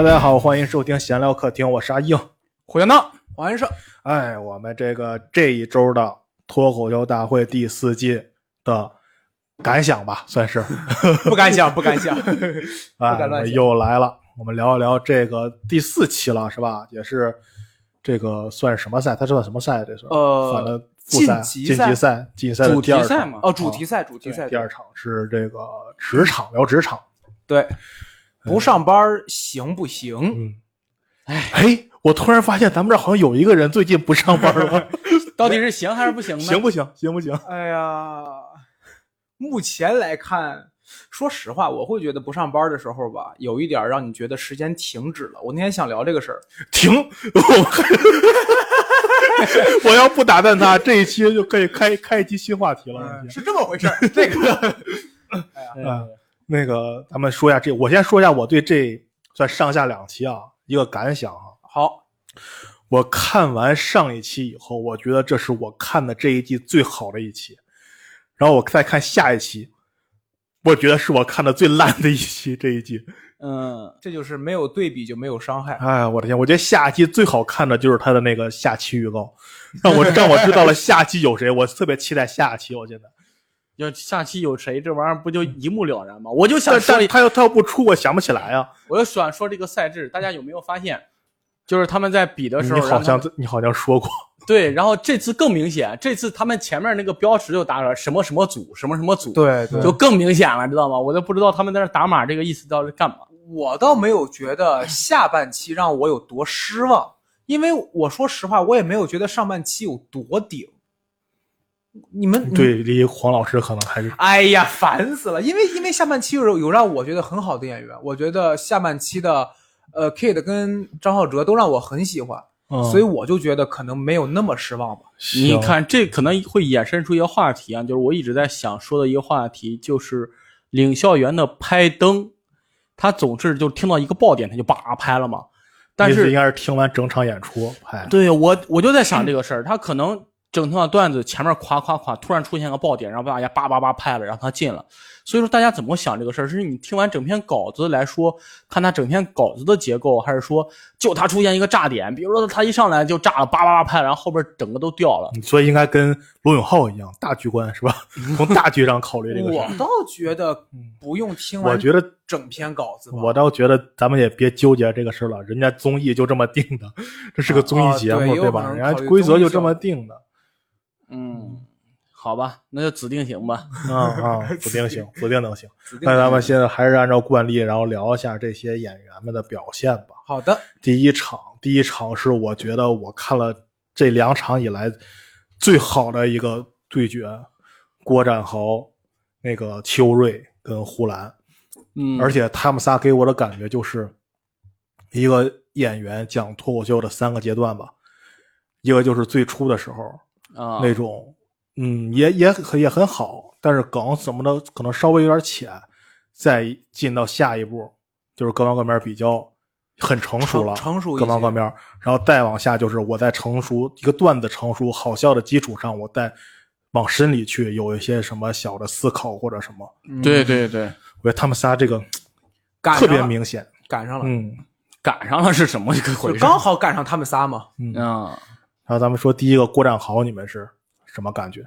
Hello，大家好，欢迎收听闲聊客厅，我是阿硬。火焰荡，王先生，哎，我们这个这一周的脱口秀大会第四季的感想吧，算是，不敢想，不敢想，哎，敢乱想。又来了，我们聊一聊这个第四期了，是吧？也是这个算是什么赛？它算什么赛？这是呃反正复赛、晋晋级赛。级赛、晋级赛的主第二场。题赛嘛，哦，主题赛，主题赛，第二场是这个职场聊职场，对，不上班行不行？嗯，哎，我突然发现咱们这好像有一个人最近不上班了，到底是行还是不行呢？行不行？行不行？哎呀，目前来看，说实话，我会觉得不上班的时候吧，有一点让你觉得时间停止了。我那天想聊这个事儿，停！我要不打断他，这一期就可以开开一期新话题了。嗯是这么回事儿。这个，嗯，那个咱们说一下这，我先说一下我对这算上下两期啊一个感想啊。好，我看完上一期以后，我觉得这是我看的这一季最好的一期，然后我再看下一期，我觉得是我看的最烂的一期。这一季，嗯，这就是没有对比就没有伤害。哎，我的天！我觉得下一期最好看的就是他的那个下期预告，让我让我知道了下期有谁，我特别期待下期。我现在，要下期有谁，这玩意儿不就一目了然吗？我就想但说但，他要他要不出，我想不起来啊。我就想说这个赛制，大家有没有发现，就是他们在比的时候，你好像你好像说过，对，然后这次更明显，这次他们前面那个标识就打了什么什么组，什么什么组，，对对就更明显了，知道吗？我都不知道他们在那打码这个意思到底干嘛。我倒没有觉得下半期让我有多失望，因为我说实话，我也没有觉得上半期有多顶。你们，对，离黄老师可能还是哎呀，烦死了！因为因为下半期有有让我觉得很好的演员，我觉得下半期的呃，Kate 跟张浩哲都让我很喜欢，嗯所以我就觉得可能没有那么失望吧。你看，这可能会衍生出一个话题啊，就是我一直在想说的一个话题，就是领校园的拍灯，他总是就听到一个爆点，他就叭拍了嘛。但是应，该是听完整场演出拍。对我我就在想这个事儿，他可能整场段子前面夸夸夸，突然出现个爆点，然后大家叭叭叭拍了，让他进了。所以说，大家怎么想这个事儿？是你听完整篇稿子来说，看他整篇稿子的结构，还是说就他出现一个炸点，比如说他一上来就炸了，叭叭叭拍，然后后边整个都掉了。所以应该跟罗永浩一样，大局观是吧？从大局上考虑这个事儿。我倒觉得不用听完我觉得，整篇稿子吧。我倒觉得咱们也别纠结这个事儿了，人家综艺就这么定的，这是个综艺节目，啊对有吧？人家规则就这么定的。嗯，好吧，那就指定行吧。啊啊，指定行，指定能行。那咱们现在还是按照惯例，然后聊一下这些演员们的表现吧。好的，第一场，第一场是我觉得我看了这两场以来最好的一个对决，郭展豪、那个邱瑞跟呼兰，嗯，而且他们仨给我的感觉就是一个演员讲脱口秀的三个阶段吧，一个就是最初的时候啊，那种，嗯，也也很也很好，但是梗什么的可能稍微有点浅，再进到下一步就是各方各面比较很成熟了，成成熟各方各面，然后再往下就是我在成熟一个段子成熟好笑的基础上，我再往深里去有一些什么小的思考或者什么，对对对，我觉得他们仨这个特别明显，赶上了，嗯。赶上了是什么一个回就事？刚好赶上他们仨嘛。嗯，啊，然后咱们说第一个郭战豪，你们是什么感觉？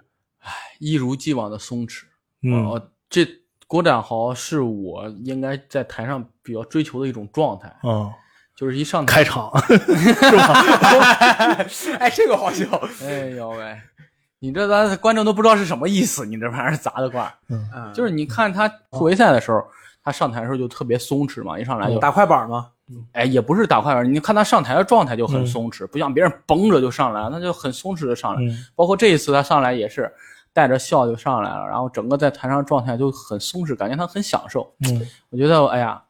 一如既往的松弛。嗯，哦，这郭展豪是我应该在台上比较追求的一种状态，嗯，就是一上台开场 是吧？哎，这个好笑。哎呦喂，你这咱观众都不知道是什么意思，你这玩意儿砸的挂。嗯，就是你看他突围赛的时候，他上台的时候就特别松弛嘛，一上来就打快板嘛。哎，也不是打快板，你看他上台的状态就很嗯松弛，不像别人绷着就上来，他就很松弛的上来。嗯包括这一次他上来也是带着笑就上来了，然后整个在台上状态就很松弛，感觉他很享受。嗯我觉得，哎呀，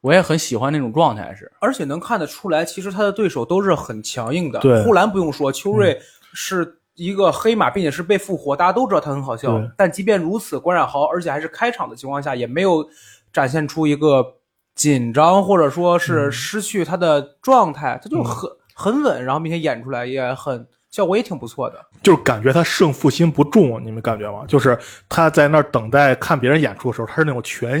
我也很喜欢那种状态是。而且能看得出来，其实他的对手都是很强硬的。对嗯呼兰不用说，邱瑞是一个黑马，并且是被复活，大家都知道他很好笑。但即便如此，关冉豪而且还是开场的情况下，也没有展现出一个紧张或者说是嗯失去他的状态，他就很很稳，然后并且演出来也很效果也挺不错的。就是感觉他胜负心不重，你们感觉吗？就是他在那儿等待看别人演出的时候，他是那种全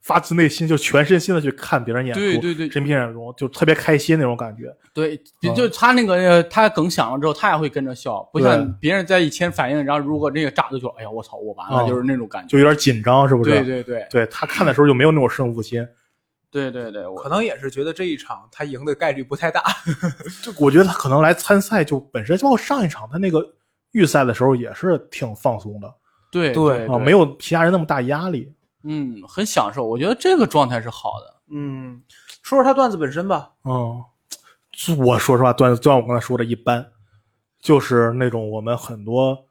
发自内心就全身心的去看别人演出，对对对真品演出就特别开心那种感觉。对，嗯就他那个呃他梗响了之后，他也会跟着笑，不像别人在以前反应，然后如果那个炸就觉得哎呀我操我完了，嗯就是那种感觉。就有点紧张，是不是？对对对对他看的时候就没有那种胜负心。对对对，我可能也是觉得这一场他赢的概率不太大。就我觉得他可能来参赛就本身，包括上一场他那个预赛的时候也是挺放松的对对啊，没有其他人那么大压力。嗯很享受，我觉得这个状态是好的。嗯，说说他段子本身吧。嗯，我说实话，段子就像我刚才说的一般，就是那种我们很多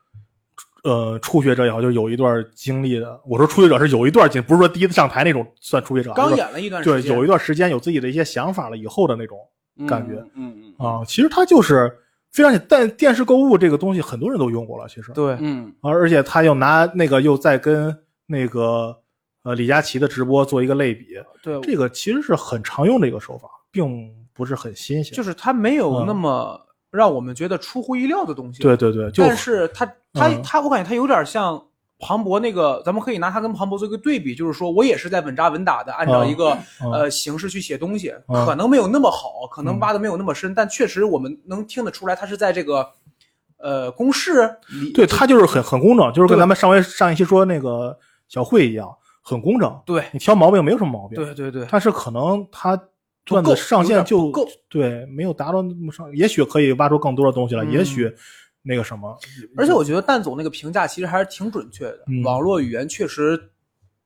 呃初学者也好，就有一段经历的。我说初学者是有一段经，不是说第一次上台那种算初学者刚演了一段时对，有一段时间有自己的一些想法了以后的那种感觉嗯嗯嗯啊。其实他就是非常简，但电视购物这个东西很多人都用过了，其实对，嗯啊，而且他又拿那个又在跟那个呃李佳琦的直播做一个类比，对，这个其实是很常用的一个手法，并不是很新鲜。就是他没有嗯那么让我们觉得出乎意料的东西。对，对对，就但是他他嗯。他，我感觉他有点像庞博那个，咱们可以拿他跟庞博做一个对比，就是说我也是在稳扎稳打的按照一个嗯呃形式去写东西，嗯。可能没有那么好，可能嗯。挖的没有那么深，但确实我们能听得出来，他是在这个呃公式里，对他就是很很工整，就是跟咱们上回上一期说那个小慧一样，很工整。对。你挑毛病没有什么毛病，对对对，但是可能他段子上限就不够对没有达到那么上，也许可以挖出更多的东西来，嗯。也许那个什么，而且我觉得蛋总那个评价其实还是挺准确的，嗯网络语言确实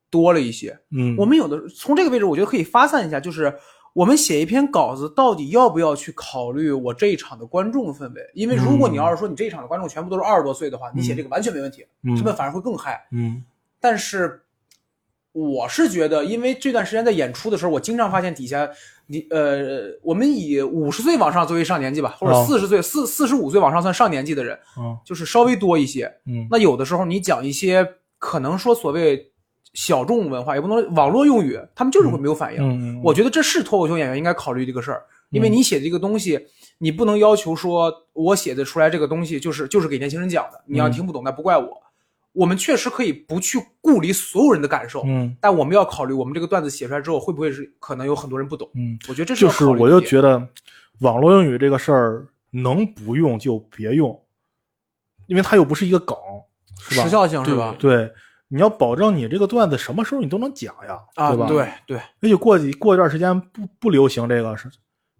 多了一些。嗯，我们有的从这个位置，我觉得可以发散一下，就是我们写一篇稿子，到底要不要去考虑我这一场的观众氛围？因为如果你要是说你这一场的观众全部都是二十多岁的话，你写这个完全没问题，嗯他们反而会更嗨。嗯但是我是觉得，因为这段时间在演出的时候，我经常发现底下你呃，我们以五十岁往上作为上年纪吧，或者哦四十岁、四四十五岁往上算上年纪的人，嗯就是稍微多一些。嗯那有的时候你讲一些可能说所谓小众文化，也不能网络用语，他们就是会没有反应。嗯，我觉得这是脱口秀演员应该考虑这个事儿，因为嗯你写的这个东西，你不能要求说我写的出来这个东西就是就是给年轻人讲的，你要嗯听不懂那不怪我。我们确实可以不去顾虑所有人的感受，嗯但我们要考虑我们这个段子写出来之后会不会是可能有很多人不懂。嗯，我觉得这是就是我就觉得网络英语这个事儿能不用就别用，因为它又不是一个梗，是吧？时效性是吧？对，你要保证你这个段子什么时候你都能讲呀，啊，对吧？，对对，也许过几过一段时间不不流行这个是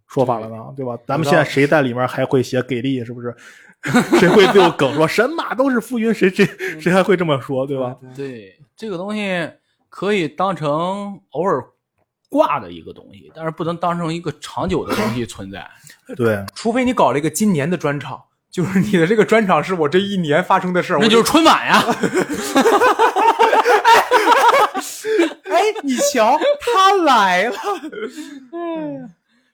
说法了呢，对吧？咱们现在谁在里面还会写给力，是不是？谁会对我梗说神马都是浮云？谁谁谁还会这么说，对吧？对，这个东西可以当成偶尔挂的一个东西，但是不能当成一个长久的东西存在。对，除非你搞了一个今年的专场，就是你的这个专场是我这一年发生的事儿，那就是春晚呀。哎，你瞧，他来了。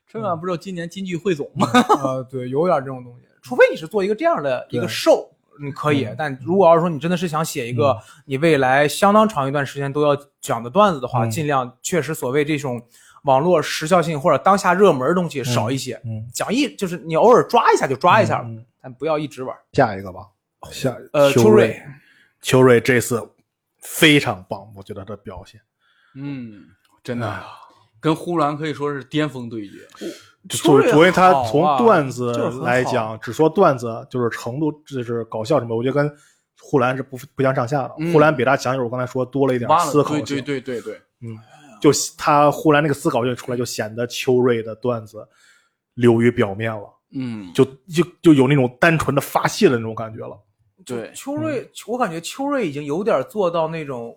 春晚不是有今年京剧汇总吗？呃，对，有点这种东西。除非你是做一个这样的一个对 show，你可以。但如果要是说你真的是想写一个你未来相当长一段时间都要讲的段子的话，嗯尽量确实所谓这种网络时效性或者当下热门的东西少一些。嗯，讲一就是你偶尔抓一下就抓一下，但不要一直玩。下一个吧，下呃，秋秋瑞，秋瑞这次非常棒，我觉得他的表现。嗯，真的，跟呼兰可以说是巅峰对决。作为作为他从段子来讲，只说段子就是程度，就是搞笑什么，我觉得跟呼兰是不不相上下的。嗯呼兰比他讲，就是我刚才说多了一点，思考性。对对对对对，就他呼兰那个思考就出来，就显得秋瑞的段子流于表面了，嗯，就就就有那种单纯的发泄的那种感觉了。对，秋瑞，我感觉秋瑞已经有点做到那种。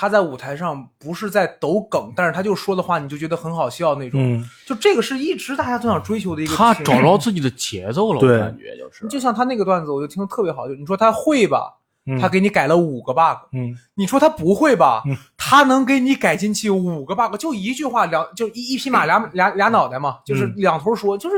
他在舞台上不是在抖梗，但是他就说的话，你就觉得很好笑那种。嗯，就这个是一直大家都想追求的一个。他找着自己的节奏了，我感觉就是。就像他那个段子，我就听的特别好。就你说他会吧，嗯他给你改了五个 bug；嗯你说他不会吧嗯，他能给你改进去五个 bug。就一句话，两就一一匹马俩俩俩脑袋嘛，就是嗯两头说，就是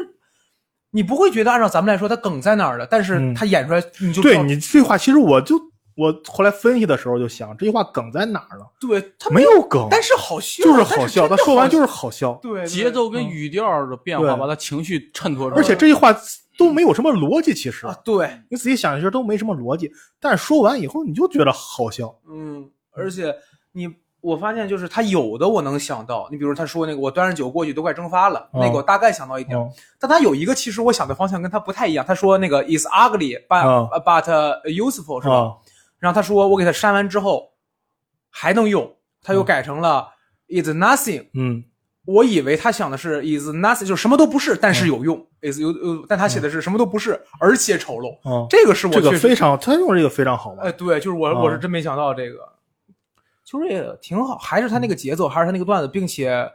你不会觉得按照咱们来说他梗在哪儿了，但是嗯他演出来你就对你这话，其实我就我后来分析的时候就想，这句话梗在哪儿了？对他没有梗，但是好笑，就是好笑。他说完就是好好笑，对对节奏跟语调的变化，对把他情绪衬托出来。而且这句话都没有什么逻辑，其实啊，对，你仔细想一下都没什么逻辑，但是说完以后你就觉得好笑。嗯，而且你我发现就是他有的我能想到，你比如他说那个我端着酒过去都快蒸发了，嗯那个我大概想到一点。嗯但他有一个其实我想的方向跟他不太一样，他说那个 is ugly but、嗯 but useful 是吧？啊然后他说我给他删完之后还能用，他又嗯改成了 is nothing。嗯我以为他想的是 is nothing，就是什么都不是，但是有用、is 有有，但他写的是什么都不是，而且丑陋。嗯，这个是我这个非常，他用这个非常好嘛哎，。对，就是我、啊我是真没想到这个，就是也挺好，还是他那个节奏，还是他那个段子，并且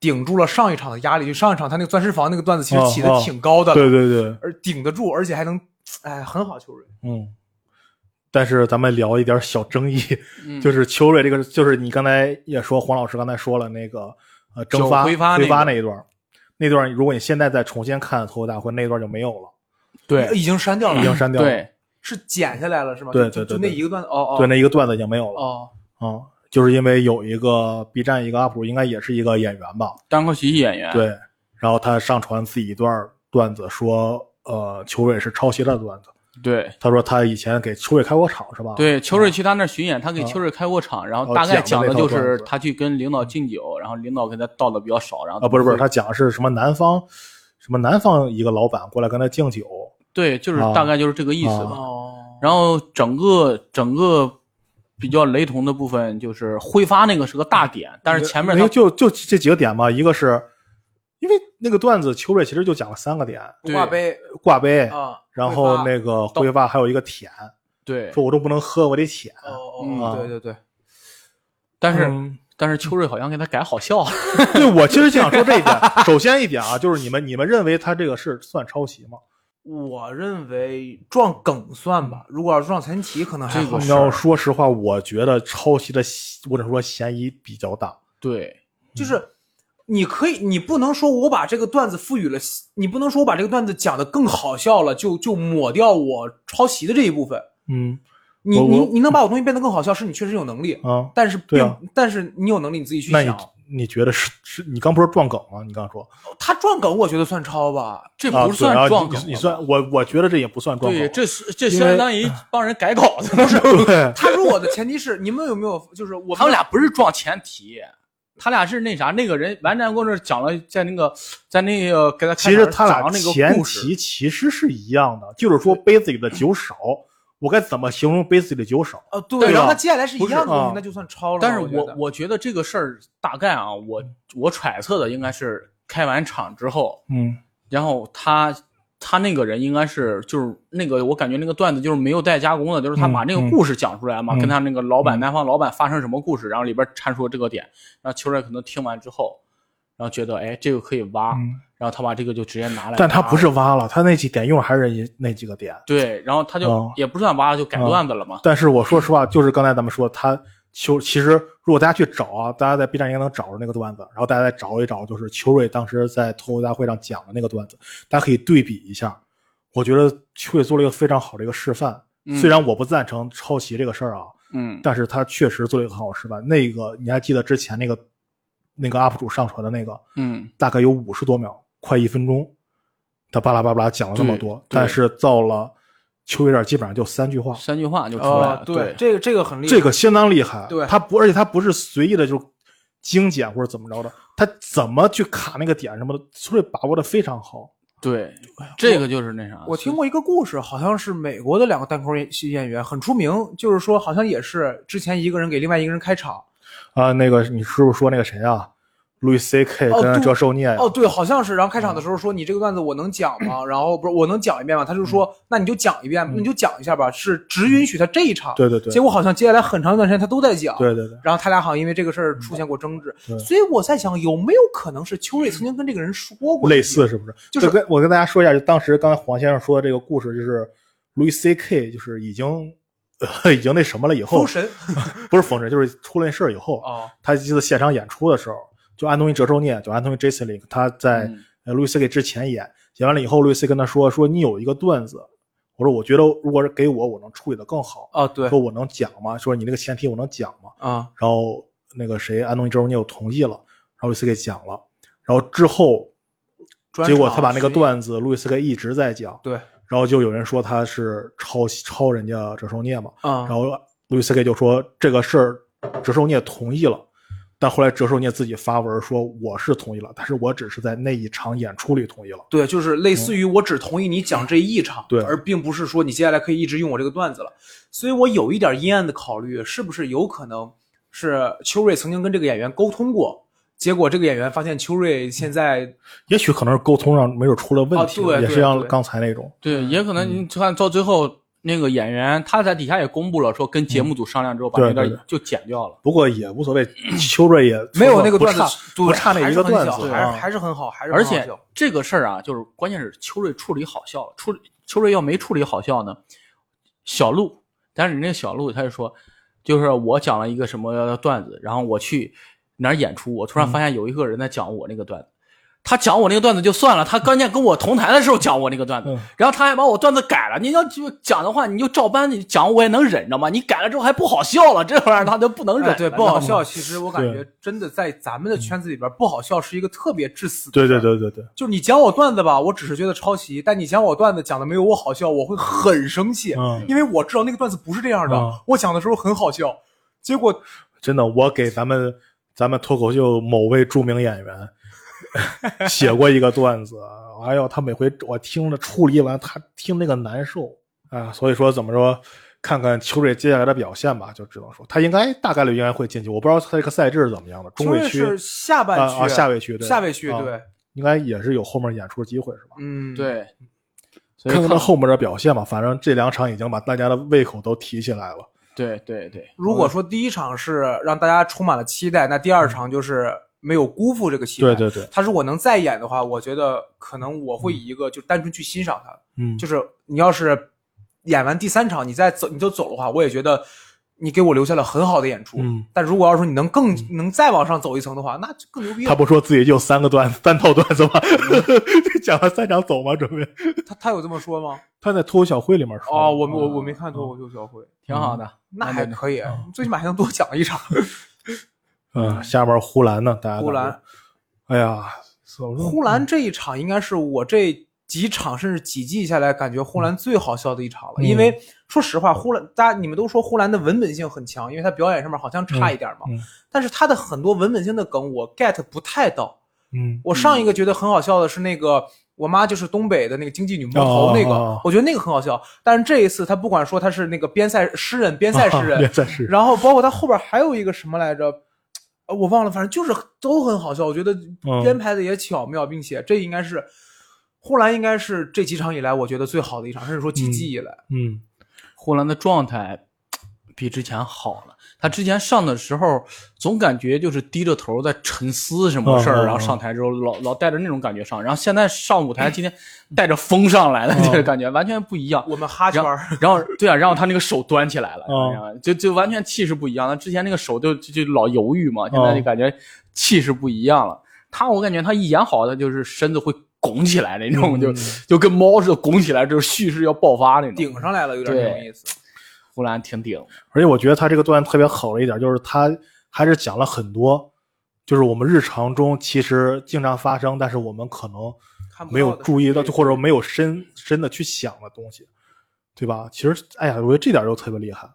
顶住了上一场的压力。就上一场他那个钻石房那个段子其实起的挺高的了，对对对，而顶得住，而且还能，哎，很好，秋瑞。嗯。但是咱们聊一点小争议，嗯。就是秋瑞这个，就是你刚才也说，黄老师刚才说了那个呃蒸发挥发那个那一段，那段如果你现在再重新看脱口大会，那段就没有了，对。已经删掉了，已经删掉了。对，是剪下来了是吗？对对对对。就那一个段子，哦哦，对，那一个段子已经没有了。哦，啊、就是因为有一个 B 站一个 UP 主，应该也是一个演员吧，单口喜剧演员，对，然后他上传自己一段段子，说呃邱瑞是抄袭他的段子，对。他说他以前给邱瑞开过场是吧？对，邱瑞去他那儿巡演，他给啊。邱瑞开过场，然后哦大概讲的就是他去跟领导敬酒，然后领导给他倒的比较少，然后啊，不是不是，他讲的是什么南方什么南方一个老板过来跟他敬酒，对，就是啊。大概就是这个意思吧。哦，然后整个整个比较雷同的部分就是挥发那个是个大点，但是前面没有就就这几个点吧，一个是因为那个段子秋瑞其实就讲了三个点，挂杯。挂杯，啊，然后那个挥发还有一个舔，对，说我都不能喝，我得舔。哦嗯哦，对对对，但是、嗯但是秋瑞好像给他改好笑了。对，我其实就想说这一点。首先一点啊，就是你们你们认为他这个是算抄袭吗？我认为撞梗算吧，如果要是撞传奇，可能还好这个。你要说实话，我觉得抄袭的或者说嫌疑比较大。对，就是你可以，你不能说我把这个段子赋予了，你不能说我把这个段子讲的更好笑了，就就抹掉我抄袭的这一部分。嗯你你你能把我东西变得更好笑，是你确实有能力，啊，但是并、对啊但是你有能力你自己去那你想。你觉得是是？你刚不是撞梗吗？你刚说他撞梗，我觉得算抄吧。啊，这不算撞梗、你你算我我觉得这也不算撞梗。对，这是这相当于 帮人改稿子。对他说我的前提是你们有没有，就是我他们俩不是撞前提，他俩是那啥，那个人完战过程讲了，在那个在那个给他开其实他俩前提其实是一样的，就是说杯子里的酒少，我该怎么形容杯子里的酒少？呃对，然后他接下来是一样的东西，那就算超了。但是我我我觉得这个事儿大概啊，我我揣测的应该是开完场之后，嗯然后他他那个人应该是就是那个我感觉那个段子就是没有带加工的，就是他把那个故事讲出来嘛，嗯。跟他那个老板、嗯。南方老板发生什么故事，然后里边阐述这个点，然后邱瑞可能听完之后，然后觉得哎这个可以挖，嗯，然后他把这个就直接拿来，但他不是挖了，他那几点用还是一那几个点。对，然后他就、哦也不算挖了，就改段子了嘛。但是我说实话，就是刚才咱们说，他邱其实如果大家去找啊，大家在 B 站应该能找着那个段子，然后大家再找一找，就是秋瑞当时在脱口大会上讲的那个段子，大家可以对比一下。我觉得秋瑞做了一个非常好的一个示范。嗯虽然我不赞成抄袭这个事儿啊，嗯，但是他确实做了一个很好的示范。那个你还记得之前那个那个 UP 主上传的那个，嗯，大概有五十多秒，快一分钟，他巴拉巴拉讲了那么多，但是到了邱瑞这儿基本上就三句话，三句话就出来了。哦对，这个这个很厉害。这个相当厉害。对他不，而且他不是随意的就精简或者怎么着的，他怎么去卡那个点什么的，所以把握的非常好。对，这个就是那啥。我听过一个故事，好像是美国的两个单口演戏演员很出名，就是说好像也是之前一个人给另外一个人开场。啊，那个你是不是说那个谁啊？路易 C K 跟哦对折寿聂呀？哦，对，好像是。然后开场的时候说：“你这个段子我能讲吗？”然后不是我能讲一遍吗？他就说：“那你就讲一遍，那你就讲一下吧。”是只允许他这一场。对对对结果好像接下来很长一段时间他都在讲。对对对，然后他俩好像因为这个事儿出现过争执，对所以我在想，有没有可能是秋瑞曾经跟这个人说过类似是不是？就是跟我跟大家说一下，就当时刚才黄先生说的这个故事，就是路易 C K 就是已经、呃、已经那什么了以后封，神不是封神，就是出了那事儿以后，哦他记得现场演出的时候，就安东尼·哲寿涅，就安东尼·杰斯林，他在、路易 C K 之前演，演完了以后，路易斯跟他说说你有一个段子，我说我觉得如果是给我，我能处理的更好，啊对。说我能讲吗？说你那个前提我能讲吗？啊。然后那个谁，安东尼·哲寿涅又同意了，然后路易斯给讲了，然后之后结果他把那个段子路易斯 K 一直在讲，对。然后就有人说他是抄袭抄人家哲寿涅嘛，啊。然后路易斯 K 就说这个事儿折寿涅同意了，但后来折寿聂自己发文说我是同意了，但是我只是在那一场演出里同意了。对，就是类似于我只同意你讲这一场，对而并不是说你接下来可以一直用我这个段子了。所以我有一点阴暗的考虑，是不是有可能是秋瑞曾经跟这个演员沟通过，结果这个演员发现秋瑞现在也许可能是沟通上没有出了问题，啊对对也是像刚才那种。对，也可能你看到最后那个演员他在底下也公布了，说跟节目组商量之后把那段就剪掉了。不过也无所谓，秋瑞也没有那个不段子差，不差那一个段子还是还啊是很好，还是而且很好笑这个事儿啊，就是关键是秋瑞处理好笑了，处理秋瑞要没处理好笑呢，小鹿，但是人家小鹿他就说，就是我讲了一个什么段子，然后我去哪儿演出，我突然发现有一个人在讲我那个段子。他讲我那个段子就算了，他关键跟我同台的时候讲我那个段子，嗯然后他还把我段子改了。你要就讲的话，你就照搬你讲，我也能忍着嘛。你改了之后还不好笑了，这玩意儿他就不能忍、哎对，不好笑。其实我感觉真的在咱们的圈子里边，不好笑是一个特别致死的。对对，对对对，就是你讲我段子吧，我只是觉得抄袭；但你讲我段子讲的没有我好笑，我会很生气，嗯因为我知道那个段子不是这样的。嗯我讲的时候很好笑，结果真的，我给咱们咱们脱口秀某位著名演员 写过一个段子，哎呦，他每回我听着处理完，他听那个难受啊，所以说怎么说，看看秋瑞接下来的表现吧，就只能说他应该大概率应该会进去，我不知道他这个赛制是怎么样的，中秋瑞位区是下半区啊啊下位区对下位区啊对，应该也是有后面演出的机会是吧？嗯，。对，所以看看他后面的表现吧，反正这两场已经把大家的胃口都提起来了。对对对，如果说第一场是让大家充满了期待，那第二场就是没有辜负这个期待。对对对，他如果能再演的话，我觉得可能我会以一个就单纯去欣赏他，嗯，就是你要是演完第三场你再走你就走的话，我也觉得你给我留下了很好的演出。嗯但如果要是说你能更能再往上走一层的话，那就更牛逼了。他不说自己就三个段三套段子吗？讲了三场走吗？准备他他有这么说吗？他在脱口小会里面说哦，我我我没看脱口秀小会，挺好的。那还可以，最起码还能多讲一场。嗯，下边呼兰呢？大家呼兰，哎呀，呼兰这一场应该是我这几场甚至几季下来感觉呼兰最好笑的一场了，嗯因为说实话，呼兰大家你们都说呼兰的文本性很强，因为他表演上面好像差一点嘛，嗯嗯但是他的很多文本性的梗我 get 不太到。嗯我上一个觉得很好笑的是那个。我妈就是东北的那个经济女魔头，那个、我觉得那个很好笑。但是这一次，他不管说他是那个边塞诗人、边塞诗人，边塞诗人，然后包括他后边还有一个什么来着，呃我忘了，反正就是都很好笑。我觉得嗯编排的也巧妙，并且这应该是呼兰应该是这几场以来我觉得最好的一场，甚至说几季以来。嗯呼兰的状态比之前好了。他之前上的时候，总感觉就是低着头在沉思什么事儿，然后上台之后老老带着那种感觉上，然后现在上舞台今天带着风上来了，嗯这个感觉完全不一样。我们哈圈然后儿，然后对啊，然后他那个手端起来了，就就完全气势不一样他。之前那个手就就就老犹豫嘛，现在就感觉气势不一样了。他我感觉他一演好，他就是身子会拱起来那种，嗯就就跟猫似的拱起来，就是蓄势要爆发那种。顶上来了，有点这种意思。呼兰挺顶，而且我觉得他这个段特别好的一点就是他还是讲了很多，就是我们日常中其实经常发生，但是我们可能没有注意到，就或者没有深深的去想的东西，对吧？其实，哎呀，我觉得这点就特别厉害。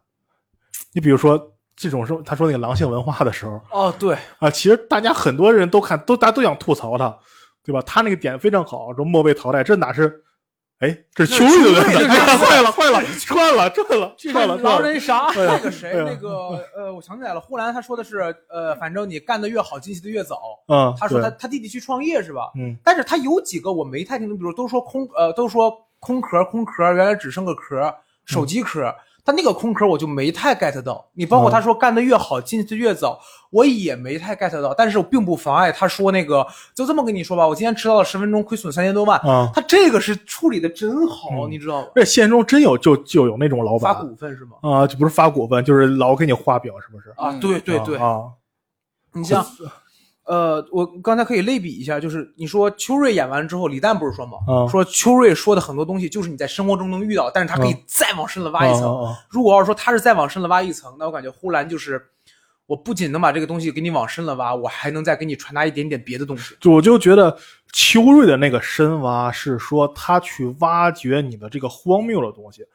你比如说这种是他说那个狼性文化的时候哦，对，啊，其实大家很多人都看，都大家都想吐槽他，对吧？他那个点非常好，说末位淘汰，这哪是？哎，这是秋瑞的坏了 坏了，串了串了串了，狼人杀，那个谁那个呃，我想起来了，呼兰他说的是呃，反正你干的越好，进去的越早。嗯，他说他他弟弟去创业是吧？嗯但是他有几个我没太听懂，比如都说空呃都说空壳空壳，原来只剩个壳，手机壳。他那个空壳我就没太 get 到，你包括他说干得越好，进去的越早，我也没太 get 到。但是我并不妨碍他说那个，就这么跟你说吧，我今天迟到了十分钟，亏损三千多万。啊，他这个是处理的真好，嗯你知道吗？而且现实中真有就就有那种老板发股份是吗？啊，就不是发股份，就是老给你画表，是不是？啊，嗯对对对，啊，你像，呃，我刚才可以类比一下，就是你说秋瑞演完之后，李诞不是说吗？嗯说秋瑞说的很多东西就是你在生活中能遇到，但是他可以嗯再往深了挖一层。如果要是说他是再往深了挖一层，那我感觉呼兰就是，我不仅能把这个东西给你往深了挖，我还能再给你传达一点点别的东西。就我就觉得秋瑞的那个深挖是说他去挖掘你的这个荒谬的东西，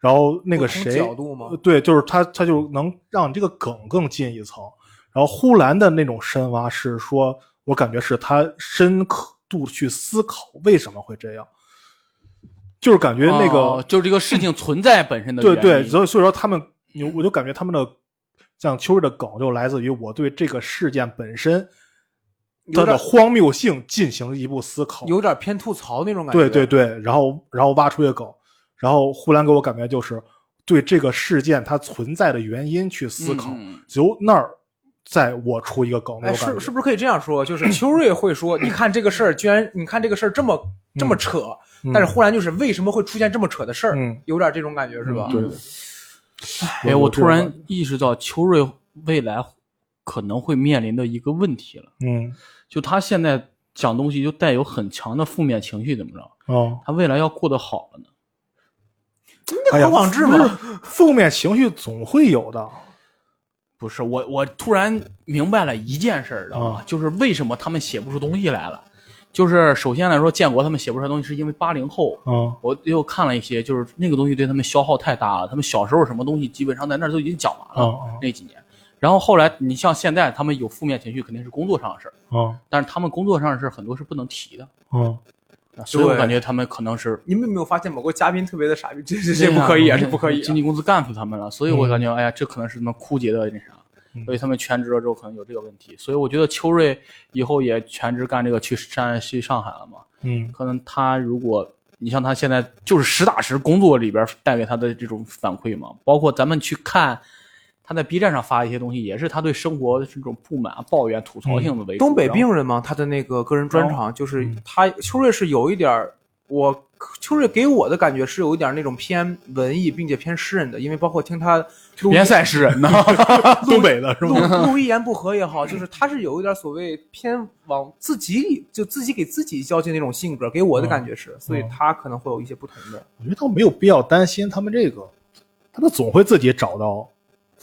然后那个谁角度吗呃对，就是他他就能让你这个梗更进一层。然后呼兰的那种深挖是说，我感觉是他深刻度去思考为什么会这样，就是感觉那个、哦就是这个事情存在本身的原对对，所以所以说他们，我就感觉他们的像秋日的梗就来自于我对这个事件本身它的荒谬性进行一步思考。有点偏吐槽那种感觉。对对对，然后然后挖出一个梗，然后呼兰给我感觉就是对这个事件它存在的原因去思考，由那儿再我出一个梗那哎。是是不是可以这样说？就是 秋瑞会说，你看这个事儿，居然你看这个事儿这么这么扯，嗯但是忽然就是为什么会出现这么扯的事儿？嗯有点这种感觉是吧？嗯对，哎，我突然意识到秋瑞未来可能会面临的一个问题了，嗯就他现在讲东西就带有很强的负面情绪，怎么着？哦，他未来要过得好了呢？哎呀，何广智不是嘛，负面情绪总会有的。不是我，我突然明白了一件事儿，知道吗？啊就是为什么他们写不出东西来了。就是首先来说，建国他们写不出来东西，是因为八零后。嗯我又看了一些，就是那个东西对他们消耗太大了。他们小时候什么东西，基本上在那儿都已经讲完了、嗯嗯那几年。然后后来，你像现在，他们有负面情绪，肯定是工作上的事儿，嗯但是他们工作上的事儿很多是不能提的，嗯，所以我感觉他们可能是你们有没有发现某个嘉宾特别的傻逼？这这这不可以啊，这不可以、啊经。纪公司干死他们了，所以我感觉，哎呀，这可能是他们枯竭的那啥，嗯所以他们全职了之后可能有这个问题。所以我觉得秋瑞以后也全职干这个去山西上海了嘛，嗯可能他如果你像他现在就是实打实工作里边带给他的这种反馈嘛，包括咱们去看他在 B 站上发一些东西，也是他对生活的这种不满、抱怨、吐槽性的为主。东北病人嘛，他的那个个人专场就是嗯他秋瑞是有一点儿，我秋瑞给我的感觉是有一点儿那种偏文艺并且偏诗人的，因为包括听他录联赛诗人呢，东北的是录吗？录一言不合也好，就是他是有一点所谓偏往自己里就自己给自己较劲那种性格，给我的感觉是，所以他可能会有一些不同的。我觉得倒没有必要担心他们这个，他们总会自己找到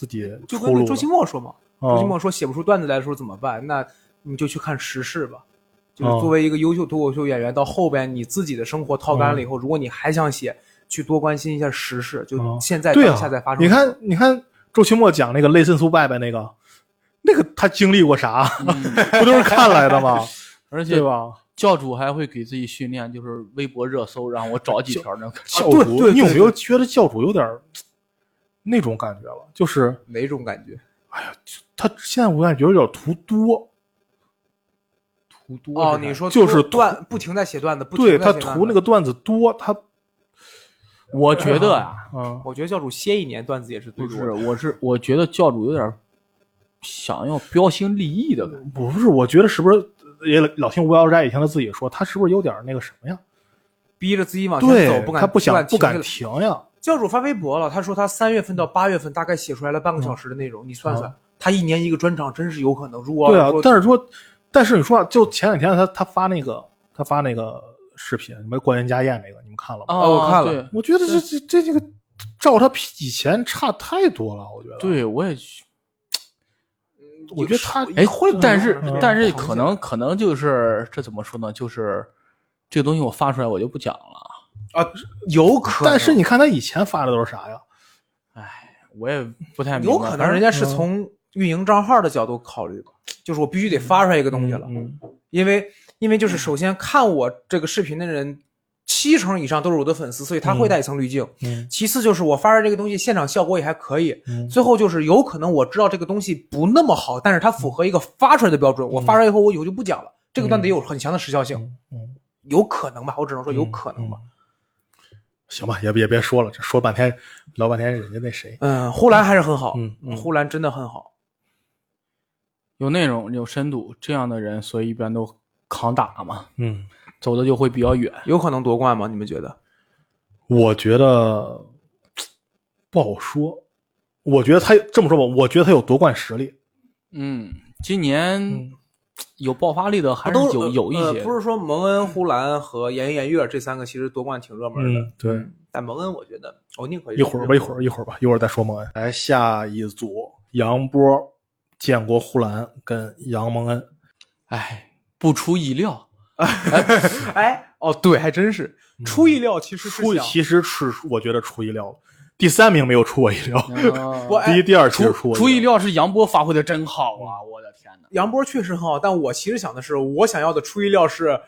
自己就。跟那周奇墨说嘛，周奇嗯墨说写不出段子来的时候怎么办？那你就去看时事吧。就是哦作为一个优秀脱口秀演员，到后边你自己的生活掏干了以后，如果你还想写，去多关心一下时事，就嗯现在对啊当下在发，生。你，看，你看周奇墨讲那个类肾素拜拜那个，那个他经历过啥？不都是看来的吗？而且对吧？教主还会给自己训练，就是微博热搜，让我找几条能看。教主，你有没有觉得教主有点儿那种感觉了？就是哪种感觉？哎呀他现在我感觉有点图多，图多哦，你说就是段不停在写段子，不停对他在写段子图那个，段子多，他我觉得啊，嗯我觉得教主歇一年段子也是最不是，我是我觉得教主有点想要标新立异的感觉。不是，我觉得是不是也老听无聊斋以前他自己说，他是不是有点那个什么呀？逼着自己往前对走，不敢他不想不敢停呀。教主发微博了，他说他三月份到八月份大概写出来了半个小时的内容，你算算，他一年一个专场，真是有可能。如果嗯对啊，但是说，但是你说啊，就前两天他他发那个他发那个视频，什么关元家宴那个，你们看了吗？哦我看了我觉得这这这这个照他以前差太多了，我觉得。，对，我也我觉得他哎会，但是嗯但是可能可能就是这怎么说呢？就是这个东西我发出来我就不讲了。啊，有可能，但是你看他以前发的都是啥呀？哎，我也不太明白。有可能人家是从运营账号的角度考虑的，就是我必须得发出来一个东西了，嗯因为因为就是首先看我这个视频的人。七成以上都是我的粉丝，所以他会带一层滤镜。嗯其次就是我发出来这个东西，现场效果也还可以。嗯最后就是有可能我知道这个东西不那么好，但是它符合一个发出来的标准。我发出来以后，我以后就不讲了。这个段得有很强的时效性，嗯嗯，有可能吧？我只能说有可能吧。行吧，也也别说了，这说半天聊半天，人家那谁，嗯，呼兰还是很好，嗯嗯呼兰真的很好。有内容有深度这样的人，所以一般都扛打嘛，嗯，走的就会比较远。有可能夺冠吗？你们觉得？我觉得不好说。我觉得他这么说吧，我觉得他有夺冠实力。嗯，今年嗯 有爆发力的还是都有有一呃些。不是说蒙恩、呼兰和颜颜悦这三个其实夺冠挺热门的。嗯，对，但蒙恩我觉得，我宁可一会儿吧，一会儿一会儿吧，一会儿再说蒙恩。来下一组，杨波、建国、呼兰跟杨蒙恩。哎，不出意料，哎，哦，对，还真是出意料，其实是出想其实是我觉得出意料了，第三名没有出我意料，第一、第二其实出出意。料是杨波发挥的真好啊！我的杨波确实很好，但我其实想的是，我想要的出意料是，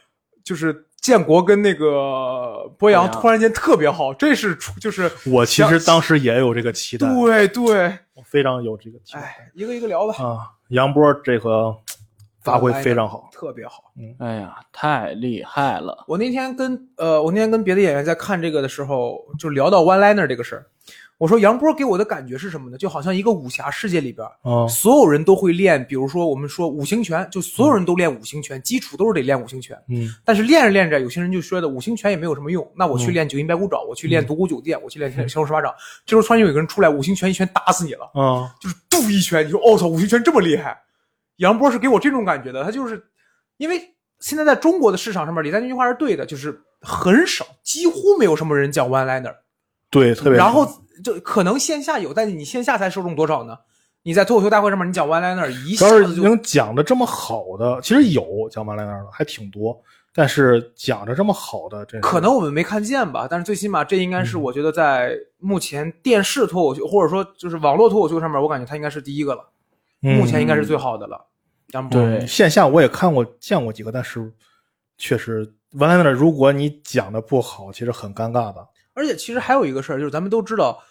就是建国跟那个博洋突然间特别好，这是出就是我其实当时也有这个期待，对对，我非常有这个期待哎，一个一个聊吧，啊。杨波这个发挥非常好，特别好。哎呀，太厉害了！我那天跟呃，我那天跟别的演员在看这个的时候，就聊到 one liner 这个事儿。我说杨波给我的感觉是什么呢？就好像一个武侠世界里边，嗯所有人都会练，比如说我们说五行拳，就所有人都练五行拳，基础都是得练五行拳。嗯但是练着练着，有些人就说的五行拳也没有什么用，那我去嗯练九阴白骨爪，我去练独孤九剑，我去练降龙十八掌。这时候突然有一个人出来，五行拳一拳打死你了，啊就是嘟一拳，你说哦操，五行拳这么厉害。杨波是给我这种感觉的，他就是因为现在在中国的市场上面，李诞那句话是对的，就是很少，几乎没有什么人讲 one liner，对，特别然后就可能线下有，但是你线下才受众多少呢？你在脱口秀大会上面你讲 one liner 一主要是下子就能讲的这么好的，其实有讲 one liner 的还挺多，但是讲的这么好的，这可能我们没看见吧，但是最起码这应该是我觉得在目前电视脱口秀或者说就是网络脱口秀上面，我感觉他应该是第一个了，目前应该是最好的了。对嗯线下我也看过见过几个，但是确实 one liner，如果你讲的不好，其实很尴尬的。而且其实还有一个事儿，就是咱们都知道，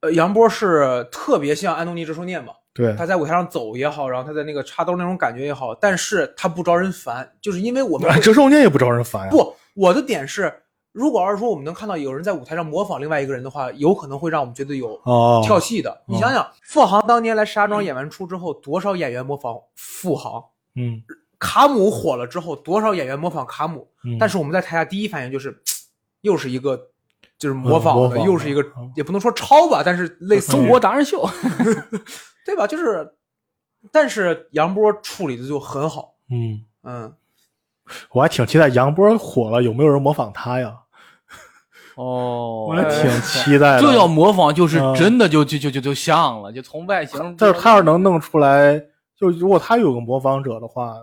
呃，杨波是特别像安东尼·折寿念嘛，对他在舞台上走也好，然后他在那个插兜那种感觉也好，但是他不招人烦，就是因为我们会折寿念也不招人烦呀。不，我的点是，如果要是说我们能看到有人在舞台上模仿另外一个人的话，有可能会让我们觉得有哦，跳戏的。你想想，付航当年来石家庄演完出之后，多少演员模仿傅航？嗯，卡姆火了之后，多少演员模仿卡姆？嗯但是我们在台下第一反应就是，又是一个就是模仿的，嗯仿又是一个嗯也不能说抄吧，但是类似中国达人秀，对吧？就是，但是杨波处理的就很好，嗯，嗯，我还挺期待杨波火了，有没有人模仿他呀？哦我还挺期待的。这要模仿，就是嗯真的就就就就就像了，就从外形。但是他要是能弄出来，就如果他有个模仿者的话，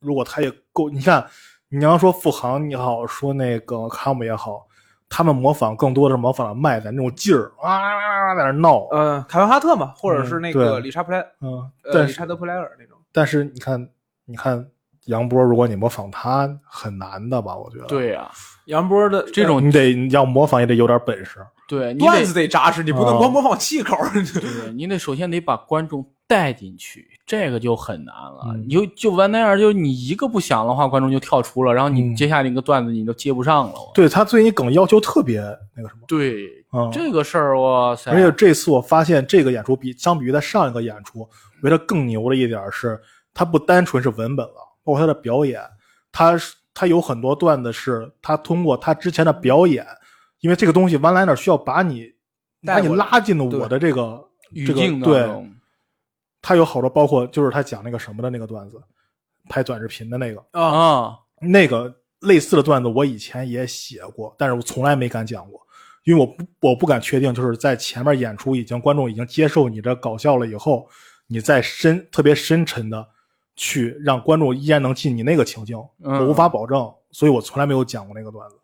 如果他也够，你看，你要说付航也好，说那个卡姆也好，他们模仿更多的是模仿了麦的那种劲儿啊，在那闹，呃，凯文哈特嘛，或者是那个理查普莱，嗯，呃，但理查德普莱尔那种。但是你看，你看杨波，如果你模仿他，很难的吧？我觉得，，对呀，杨波的这种你得你要模仿也得有点本事，对你段子得扎实，你不能哦光模仿气口。对你得首先得把观众带进去，这个就很难了。嗯你就就完那样，就你一个不响的话，观众就跳出了，然后你嗯接下来一个段子你都接不上了。对他对你梗要求特别那个什么，对，嗯，这个事儿，哇塞！而且这次我发现这个演出比相比于在上一个演出，我觉得更牛的一点是，他不单纯是文本了，包括他的表演，他是他有很多段子是他通过他之前的表演，因为这个东西 one liner 需要把你把你拉进了我的这个这个语境当对，中，他有好多包括就是他讲那个什么的那个段子，拍短视频的那个，啊，那个类似的段子我以前也写过，但是我从来没敢讲过，因为我不我不敢确定，就是在前面演出已经观众已经接受你的搞笑了以后，你再深特别深沉的去让观众依然能进你那个情境，嗯我无法保证，所以我从来没有讲过那个段子。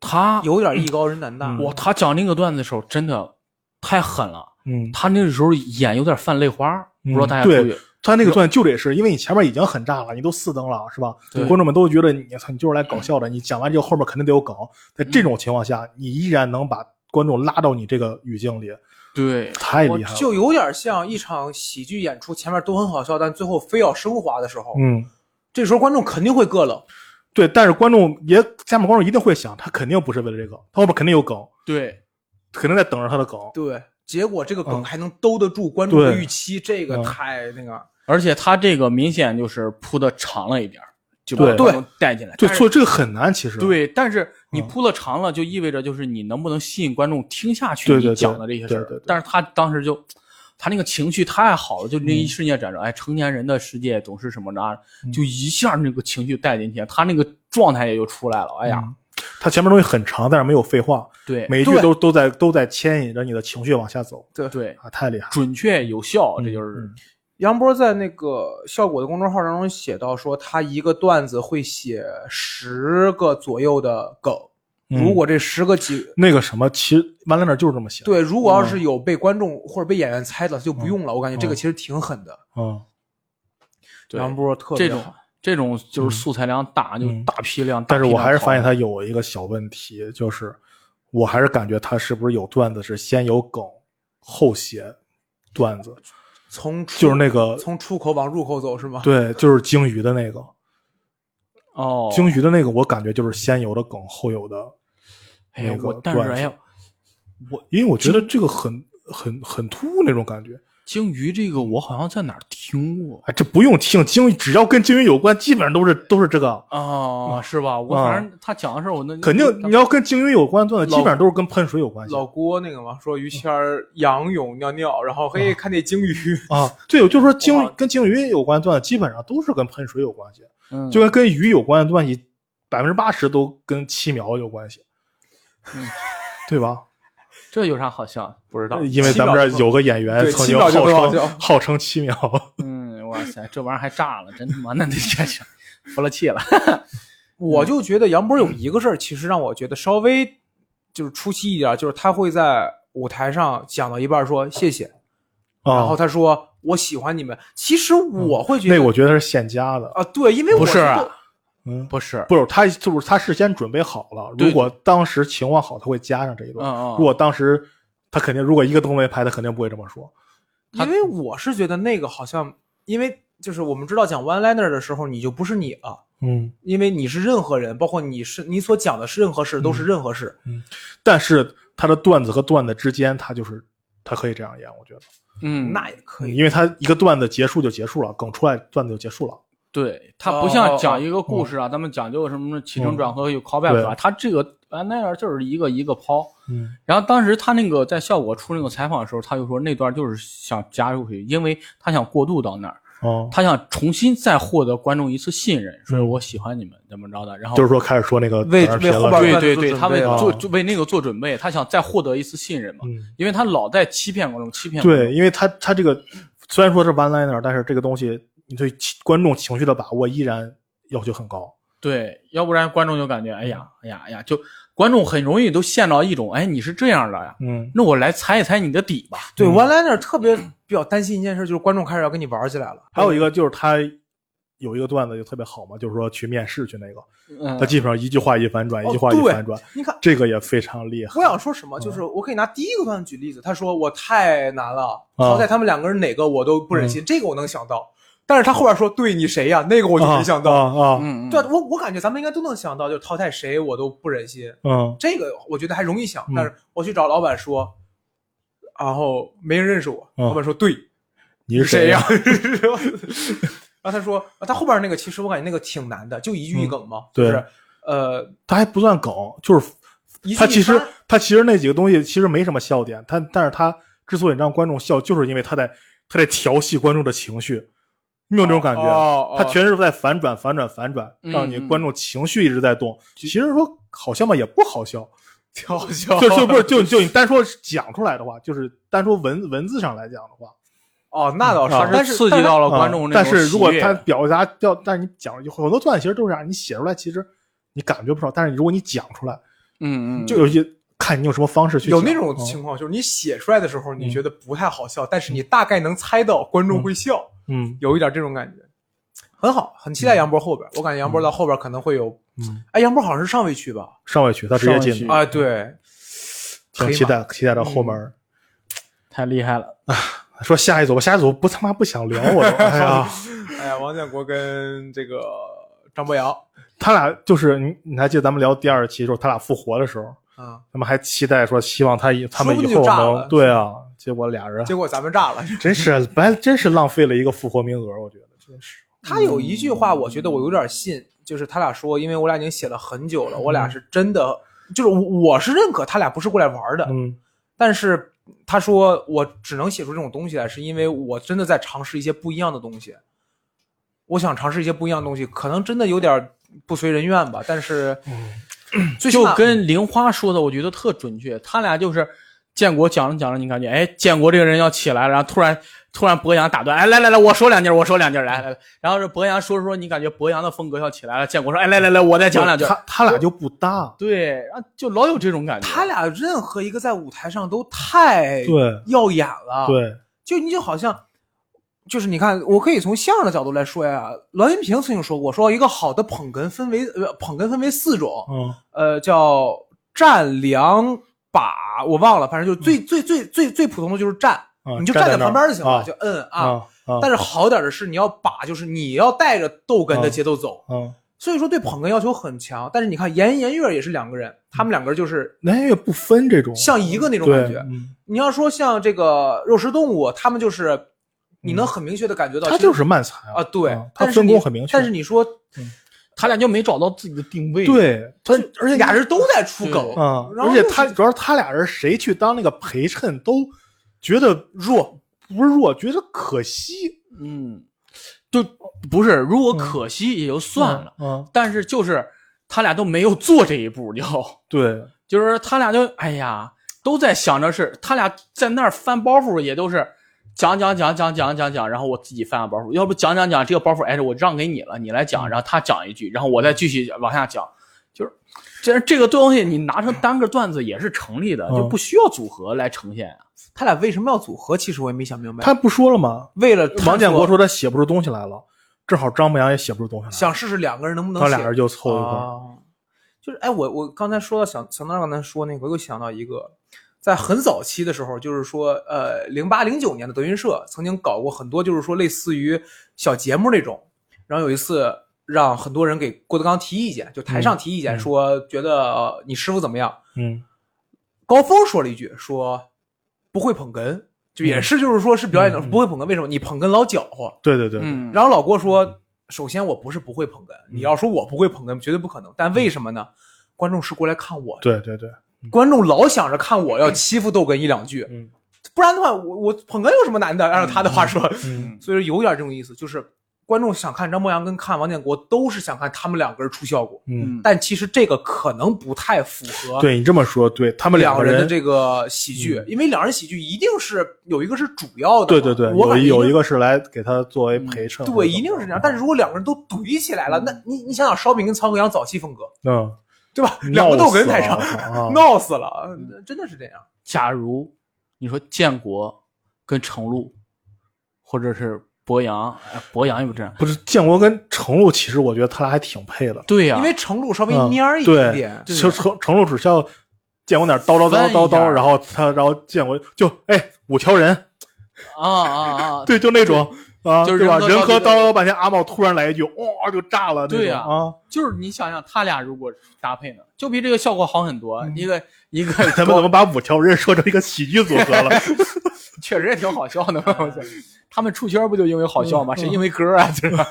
他有点艺高人胆大。嗯哇，他讲那个段子的时候真的太狠了，嗯，他那个时候眼有点泛泪花，不知道大家对注意他那个段子就得是因为你前面已经很炸了，你都四灯了，是吧？对观众们都觉得你操你就是来搞笑的，你讲完之后后面肯定得有梗，在这种情况下，你依然能把观众拉到你这个语境里，对，太厉害了。就有点像一场喜剧演出，前面都很好笑，但最后非要升华的时候，嗯。这时候观众肯定会膈冷。对，但是观众也下面观众一定会想，他肯定不是为了这个，他后面肯定有梗，对，肯定在等着他的梗。对，结果这个梗嗯还能兜得住观众的预期，这个嗯太那个。而且他这个明显就是铺的长了一点儿，就把对观众带进来。对，但是所以这个很难，其实。对，但是你嗯铺的长了，就意味着就是你能不能吸引观众听下去对对对你讲的这些事儿对对对。但是他当时就，他那个情绪太好了，就那一嗯瞬间展示，哎，成年人的世界总是什么的，嗯就一下那个情绪带进去，他那个状态也就出来了。哎呀，嗯他前面东西很长，但是没有废话，对每一句都都在都在牵引着你的情绪往下走对，啊，太厉害。准确有效，这嗯就是嗯杨波在那个效果的公众号当中写到说，他一个段子会写十个左右的梗，嗯如果这十个几那个什么，其实完了那就是这么写。对，如果要是有被观众或者被演员猜了，他就不用了。我感觉这个嗯其实挺狠的。嗯，对杨波特别这种好这种就是素材量大，就嗯大批量。但是我还是发现他他有一个小问题，就是我还是感觉他是不是有段子是先有梗后写段子，从就是那个从出口往入口走是吗？对，就是鲸鱼的那个。哦，鲸鱼的那个，我感觉就是先有的梗，后有的哎呀那，个我但是段子哎呀，因为我觉得这个很很很突兀那种感觉。鲸鱼这个我好像在哪儿听过。哎，这不用听鲸鱼，只要跟鲸鱼有关，基本上都是都是这个。啊，是吧？我啊反正他讲的时候，我那肯定你要跟鲸鱼有关的段子，基本上都是跟喷水有关系。老郭那个嘛，说于谦儿仰泳尿尿，然后嘿看那鲸鱼，啊。对，我就说 鲸跟鲸鱼有关的段子，基本上都是跟喷水有关系，嗯。就跟跟鱼有关的段子，百分之八十都跟七秒有关系，嗯。对吧？这有啥好笑？不知道。因为咱们这儿有个演员对曾经七秒就号很好笑称号称七秒，嗯，哇塞，这玩意儿还炸了，真他妈那得这是服了气了。我就觉得杨波有一个事儿，其实让我觉得稍微就是出戏一点，就是他会在舞台上讲到一半说谢谢，然后啊，他说我喜欢你们。其实我会觉得那我觉得是显加的，啊，对，因为我不是嗯，不是，不是他就是他事先准备好了，如果当时情况好，他会加上这一段。嗯嗯，如果当时他肯定如果一个都没拍，他肯定不会这么说。因为我是觉得那个好像，因为就是我们知道讲 one liner 的时候，你就不是你了，嗯，因为你是任何人，包括你是你所讲的是任何事都是任何事。嗯但是他的段子和段子之间，他就是他可以这样演，我觉得，嗯，那也可以。因为他一个段子结束就结束了，梗出来段子就结束了。对，它哦不像哦讲一个故事啊，咱们讲究什么起承转合有 callback 对啊，它这个啊那样就是一个一个抛。嗯。然后当时他那个在效果出那个采访的时候，他就说那段就是想加入去，因为他想过渡到那儿，哦，他想重新再获得观众一次信任，所以我喜欢你们怎么着的，然后就是说开始说那个为为后边对对对，他为做就为那个做准备，他想再获得一次信任嘛，嗯，因为他老在欺骗观众，欺骗观众。对，因为他他这个虽然说是 one liner，但是这个东西你对情观众情绪的把握依然要求很高。对，要不然观众就感觉哎呀哎呀哎呀，就观众很容易都陷到一种哎你是这样的呀，嗯那我来猜一猜你的底吧。对嗯 one liner 特别比较担心一件事，就是观众开始要跟你玩起来了。还有一个就是他有一个段子就特别好嘛，就是说去面试去那个，嗯他基本上一句话一反转，哦一句话一反转，你看，这个也非常厉害我。想说什么，就是我可以拿第一个段子举例子。他说我太难了，啊好在他们两个人哪个我都不忍心，这个我能想到。但是他后边说对你谁呀，那个我就没想到。啊啊，嗯，嗯对，我我感觉咱们应该都能想到，就淘汰谁我都不忍心。嗯这个我觉得还容易想，嗯但是我去找老板说，然后没人认识我，嗯老板说对，你是谁呀呀？？然后他说，啊他后边那个其实我感觉那个挺难的，就一句一梗嘛，对就是呃，他还不算梗，就是一句他其实他其实那几个东西其实没什么笑点，他但是他之所以让观众笑，就是因为他在他在调戏观众的情绪，没有这种感觉？哦哦。他全是在反转反转反转，嗯让你嗯。观众情绪一直在动。其实说好笑嘛，也不好笑，挺好笑，就就不是就就你单说讲出来的话，就是单说文文字上来讲的话，哦，那倒是，啊。但是刺激到了啊观众但是如果他表达掉，但是你讲有很多段子其实都是这样，你写出来其实你感觉不少，但是如果你讲出来，嗯嗯，就有些看你用什么方式去有那种嗯情况，就是你写出来的时候，你觉得不太好笑，但是你大概能猜到观众会笑，嗯。有一点这种感觉，很好，很期待杨波后边。我感觉杨波到后边可能会有，嗯，哎，杨波好像是上位区吧？上位区他直接进的，啊，对，挺期待期待到后面。太厉害了。说下一组吧，下一组不他妈不想聊我都，哎呀，哎呀，王建国跟这个张博洋。他俩就是你你还记得咱们聊第二期的时候，他俩复活的时候，啊，他们还期待说希望他以他们以后能对啊，结果俩人结果咱们炸了。真是白真是浪费了一个复活名额，我觉得真是。他有一句话，我觉得我有点信，就是他俩说，因为我俩已经写了很久了，我嗯俩是真的，就是我我是认可他俩不是过来玩的，嗯但是他说我只能写出这种东西来，是因为我真的在尝试一些不一样的东西。我想尝试一些不一样的东西，可能真的有点不随人愿吧，但是最起就码跟玲花说的，我觉得特准确。他俩就是建国讲着讲着，你感觉哎，建国这个人要起来了，然后突然突然博洋打断，哎，来来来，我说两句，我说两句，来来来，然后这博洋说着说，你感觉博洋的风格要起来了，建国说，哎，来来来，我再讲两句。他他俩就不搭。对，然后就老有这种感觉。他俩任何一个在舞台上都太对耀眼了。，对，就你就好像，就是你看，我可以从相声的角度来说呀。栾云平曾经说过，说一个好的捧哏分为呃捧哏分为四种，嗯呃叫站梁把，我忘了，反正就是最、最最最最普通的就是站，嗯你就站在旁边就行了，啊就摁啊。但是好点的是你要把，就是你要带着逗哏的节奏走，嗯，所以说对捧哏要求很强。但是你看严颜悦也是两个人，他们两个人就是严月不分这种，像一个那种感觉。嗯你要说像这个肉食动物，他们就是你能很明确的感觉到，他就是慢才啊，对嗯，他分工很明确。但是你说他俩就没找到自己的定位。，对，他而且俩人都在出梗，啊，然后而且他主要是他俩人谁去当那个陪衬都觉得弱，不是弱，觉得可惜。嗯，就不是，如果可惜也就算了，嗯，但是就是他俩都没有做这一步，就对，就是他俩就哎呀，都在想着是他俩在那儿翻包袱，也都是讲讲讲讲讲讲讲，然后我自己翻个包袱，要不讲讲讲这个包袱，哎，我让给你了，你来讲，然后他讲一句，然后我再继续往下讲，就是这这个东西你拿成单个段子也是成立的，嗯就不需要组合来呈现啊。他俩为什么要组合？其实我也没想明白。他不说了吗？为了王建国说说他写不出东西来了，正好张博洋也写不出东西来了，想试试两个人能不能写，他俩人就凑一块儿。啊就是哎，我我刚才说到想想到刚才说那个，我又想到一个，在很早期的时候，就是说呃，零八零九年的德云社曾经搞过很多，就是说类似于小节目那种。然后有一次让很多人给郭德纲提意见，就台上提意见，嗯说觉得、呃你师傅怎么样？嗯高峰说了一句说不会捧哏，就也是就是说是表演的、不会捧哏，为什么？你捧哏老搅和。对对对，嗯，然后老郭说，首先我不是不会捧哏，你要说我不会捧哏，绝对不可能。但为什么呢？观众是过来看我的，对对对，观众老想着看我要欺负逗哏一两句，嗯。不然的话，我我捧哏有什么难的？按照他的话说，嗯。所以说有点这种意思，就是观众想看张博洋跟看王建国都是想看他们两个人出效果，嗯，但其实这个可能不太符合对你这么说，对他们两个人的，这个喜剧，因为两人喜剧一定是有一个是主要的，对对对，有我感觉有一个是来给他作为陪衬，对，一定是这样。但是如果两个人都怼起来了，那你你想想，烧饼跟曹格阳早期风格，嗯，对吧？两个逗哏台上闹死了真的是这样。假如你说建国跟程璐，或者是博洋，哎，博洋也不这样，不是建国跟程璐，其实我觉得他俩还挺配的，对呀、因为程璐稍微嗯蔫儿一点点，就程程璐只需要建国点叨叨叨叨叨，然后他然后建国就哎五条人，啊啊啊，对，就那种啊，就是对吧？人人和和叨叨半天，阿茂突然来一句，哇，就炸了，对呀啊，就是你想想，他俩如果搭配呢，就比这个效果好很多。一个一个，咱们怎么把五条人说成一个喜剧组合了？确实也挺好笑的？我操，他们出圈不就因为好笑吗？嗯是因为歌啊，就是吧？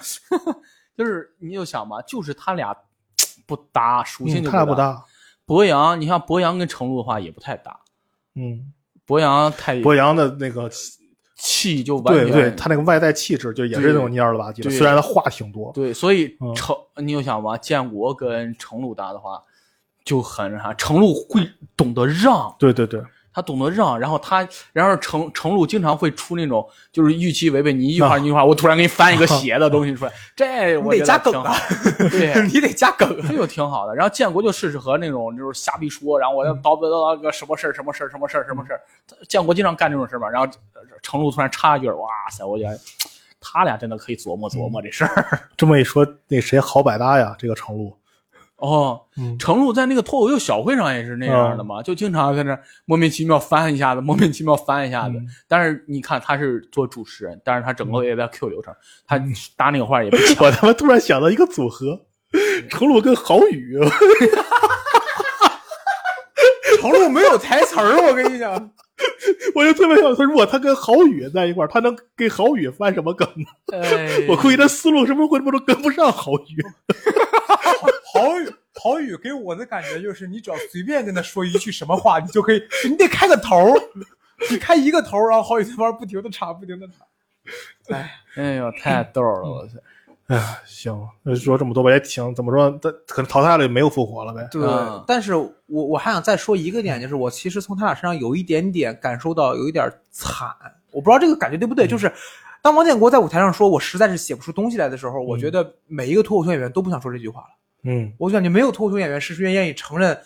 就是你就想吧，就是他俩 不搭，属性就不。搭，博洋，你像博洋跟程璐的话也不太搭，嗯，博洋太博洋的那个，气就完全对对，他那个外在气质就也是那种蔫了吧唧的，虽然他话挺多，对，所以嗯程，你有想吧，建国跟程璐搭的话就很啥，程璐会懂得让，对对对，他懂得让，然后他，然后程程璐经常会出那种就是预期违背，你一句话啊你一句话，我突然给你翻一个邪的东西出来，这我 得加梗啊，对，你得加梗。这就挺好的。然后建国就适合那种就是瞎逼说，然后我要叨叨叨个什么事儿什么事儿什么事儿什么事儿。建国经常干这种事儿嘛。然后呃程璐突然插一句，哇塞，我觉得他俩真的可以琢磨琢磨这事儿。这么一说，那谁好百搭呀？这个程璐，哦，嗯程璐在那个脱口秀小会上也是那样的嘛，就经常在那莫名其妙翻一下子，莫名其妙翻一下子。嗯但是你看他是做主持人，但是他整个也在 Q 流程，他搭那个话也不强。我他妈突然想到一个组合，程璐跟郝宇，程璐没有台词儿，我跟你讲，我就特别想说，如果他跟郝宇在一块儿，他能给郝宇翻什么梗呢？哎我估计他思路是不是会不会跟不上郝宇？郝宇，郝宇给我的感觉就是，你只要随便跟他说一句什么话，你就可以，你得开个头儿，你开一个头儿，然后郝宇在旁边不停的插，不停的插。哎，哎呦，太逗了，我操！哎呀，行，那说这么多吧，也挺怎么说，他可能淘汰了也没有复活了呗。对，嗯但是我我还想再说一个点，就是我其实从他俩身上有一点点感受到有一点惨，我不知道这个感觉对不对，就是当王建国在舞台上说我实在是写不出东西来的时候，我觉得每一个脱口秀演员都不想说这句话了。嗯我感觉没有脱口秀演员是愿意承认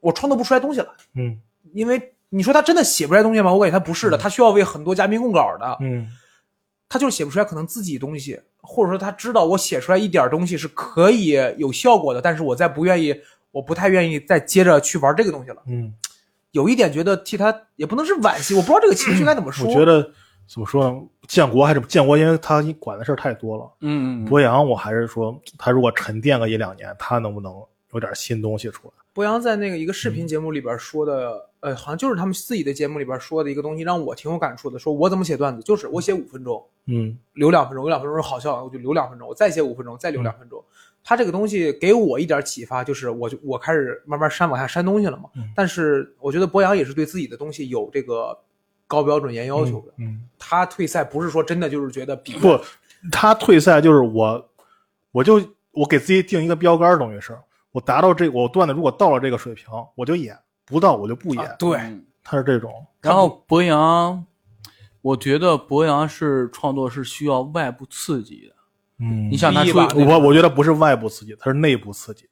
我创作不出来东西了，嗯因为你说他真的写不出来东西吗？我感觉他不是的，他需要为很多嘉宾供稿的，嗯他就是写不出来可能自己东西，或者说他知道我写出来一点东西是可以有效果的，但是我再不愿意，我不太愿意再接着去玩这个东西了。嗯，有一点觉得替他也不能是惋惜，我不知道这个情绪该怎么说。我觉得怎么说呢？建国还是建国，因为他管的事儿太多了。嗯嗯，博洋，我还是说他如果沉淀个一两年，他能不能有点新东西出来？博洋在那个一个视频节目里边说的，呃，好像就是他们自己的节目里边说的一个东西，让我挺有感触的。说我怎么写段子，就是我写五分钟，嗯留两分钟，有两分钟是好笑，我就留两分钟，我再写五分钟，再留两分钟。他这个东西给我一点启发，就是我就我开始慢慢删往下删东西了嘛。嗯但是我觉得博洋也是对自己的东西有这个高标准、严要求的。嗯，他退赛不是说真的就是觉得比不，他退赛就是我，我就我给自己定一个标杆，等于是我达到这我段子如果到了这个水平，我就演；不到我就不演。啊对，嗯他是这种。然后博洋，我觉得博洋是创作是需要外部刺激的。嗯你像他我我觉得不是外部刺激，他是内部刺激。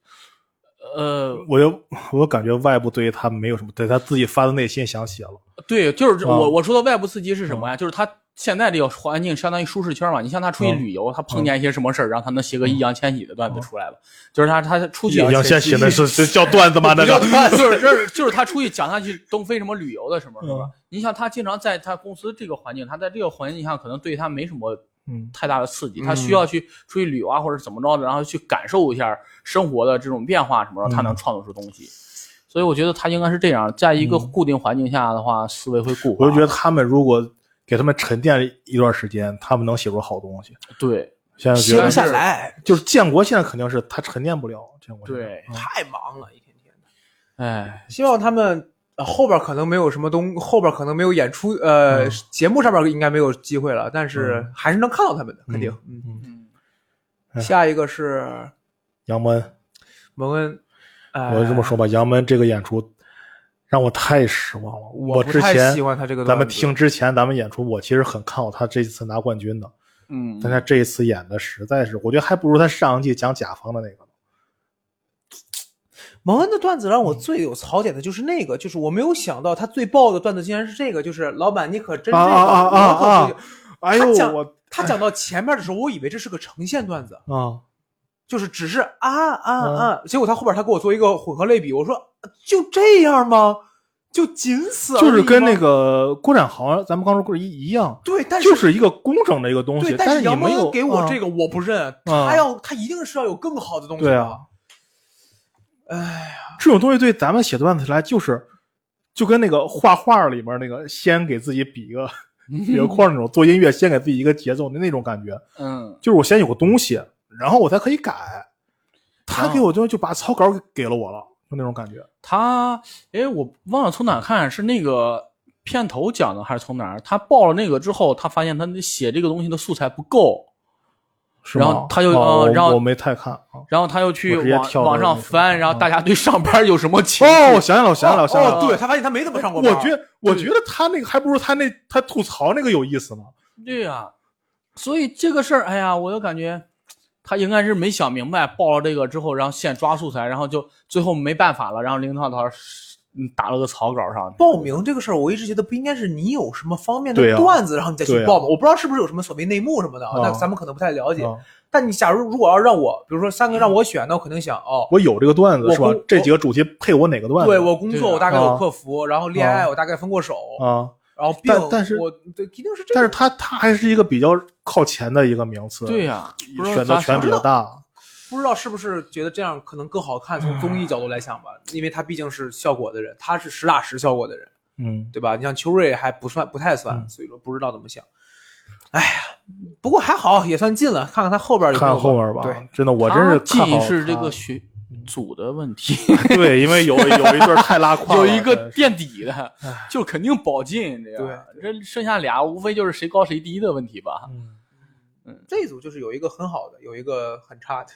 呃，我就我感觉外部对于他没有什么，对他自己发自内心想写了。对，就是我我说的外部刺激是什么呀？就是他现在这个环境相当于舒适圈嘛。你像他出去嗯旅游，他碰见一些什么事儿，然后他能写个易烊千玺的段子出来了。就是他他出去易烊千玺那是是叫段子吗？那个就是就是就是他出去讲他去东非什么旅游的什么，什么嗯？你像他经常在他公司这个环境，他在这个环境下可能对他没什么嗯太大的刺激，嗯他需要去出去旅游啊，或者怎么着的，然后去感受一下生活的这种变化什么的，他能创作出东西。所以我觉得他应该是这样，在一个固定环境下的话，思维会固化。我就觉得他们如果给他们沉淀一段时间，他们能写出好东西。对现在觉得写不下来，就是建国现在肯定是他沉淀不了。建国现在对嗯太忙了，一天天的。哎，希望他们、呃、后边可能没有什么东，后边可能没有演出，呃，嗯节目上面应该没有机会了，但是嗯还是能看到他们的，肯定。嗯，嗯，嗯，哎下一个是杨门，蒙恩，呃、我这么说吧，杨门这个演出让我太失望了。我不太之前喜欢他这个咱们听之前咱们演出，我其实很看好他这次拿冠军的，嗯，但他这一次演的实在是，我觉得还不如他上一季讲甲方的那个呢。蒙恩的段子让我最有槽点的就是那个，就是我没有想到他最爆的段子竟然是这个，就是老板你可真这个，啊啊啊啊我可不啊哎呦他讲我他讲到前面的时候，我以为这是个呈现段子，啊，就是只是啊啊嗯啊，结果他后边他给我做一个混合类比，我说就这样吗？就仅此就是跟那个郭展豪，咱们刚说过一一样，对，但是就是一个工整的一个东西，对，但是你杨蒙没有恩给我这个，我不认，啊他要他一定是要有更好的东西。对啊，哎呀，这种东西对咱们写段子来就是，就跟那个画画里面那个先给自己比一个 比个框那种，做音乐先给自己一个节奏的那种感觉，嗯，就是我先有个东西，然后我才可以改。他啊给我就就把草稿给给了我了，就那种感觉。他，哎，我忘了从哪看，是那个片头讲的还是从哪儿？他报了那个之后，他发现他写这个东西的素材不够，然后他就哦我呃然后我没太看啊。然后他又去网网上翻，然后大家对上班有什么情绪？哦，我想起来了，我想起来了，我想起来了。哦，对他发现他没怎么上过班。我觉得，我觉得他那个还不如他那他吐槽那个有意思呢。对呀、所以这个事儿，哎呀，我就感觉他应该是没想明白，报了这个之后，然后现抓素材，然后就最后没办法了，然后领导导嗯打了个草稿上。报名这个事儿，我一直觉得不应该是你有什么方面的段子，然后你再去报吗？我不知道是不是有什么所谓内幕什么的，啊那咱们可能不太了解。啊但你假如如果要让我，比如说三个让我选，那我肯定想哦，我有这个段子是吧？这几个主题配我哪个段子？对我工作我大概有啊客服，然后恋爱啊我大概分过手，啊，然后病但但是我对一定是这个。但是他他还是一个比较靠前的一个名次，对呀、选择权比较大。不知道是不是觉得这样可能更好看？从综艺角度来讲吧，因为他毕竟是效果的人，他是实打实效果的人，嗯，对吧？你像邱瑞还不算，不太算，嗯所以说不知道怎么想。哎呀，不过还好，也算进了。看看他后边有没有看后面吧。对，真的，我真是他看好进是这个学组的问题，对，因为有有一对太拉胯了，有一个垫底的，就肯定保进。这样，这剩下俩无非就是谁高谁低的问题吧。嗯这一组就是有一个很好的，有一个很差的。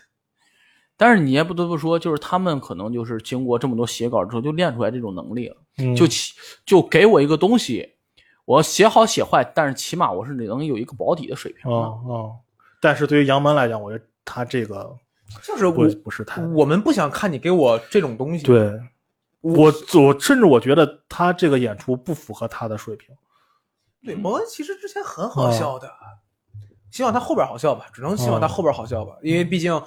但是你也不得不说，就是他们可能就是经过这么多写稿之后，就练出来这种能力了。嗯就起就给我一个东西，我写好写坏，但是起码我是能有一个保底的水平的。哦哦，但是对于杨门来讲，我觉得他这个不就是不不是太我们不想看你给我这种东西。，对。我我甚至我觉得他这个演出不符合他的水平。对，蒙恩其实之前很好笑的，希望他后边好笑吧，只能希望他后边好笑吧，因为毕竟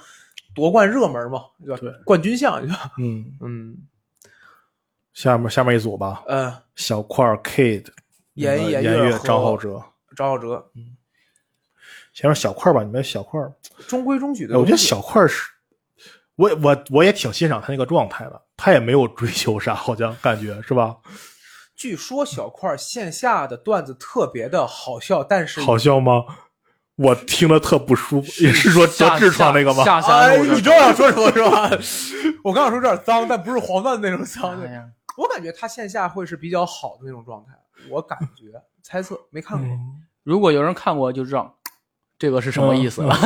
夺冠热门嘛，对吧？对冠军相，对吧？嗯，嗯下面下面一组吧，嗯，小块 Kid，严那个严和严张浩哲。张浩哲嗯先说小块吧，你们小块，中规中矩的哎我觉得，小块是，我我我也挺欣赏他那个状态的，他也没有追求啥，好像感觉是吧？据说小块线下的段子特别的好笑，但是好笑吗？我听着特不舒服，也是说得痔疮那个吗？下下哎，你知道我想说什么是吧？我刚想说有点脏，但不是黄段那种脏。哎呀我感觉他线下会是比较好的那种状态，我感觉猜测没看过。嗯如果有人看过就知道这个是什么意思了。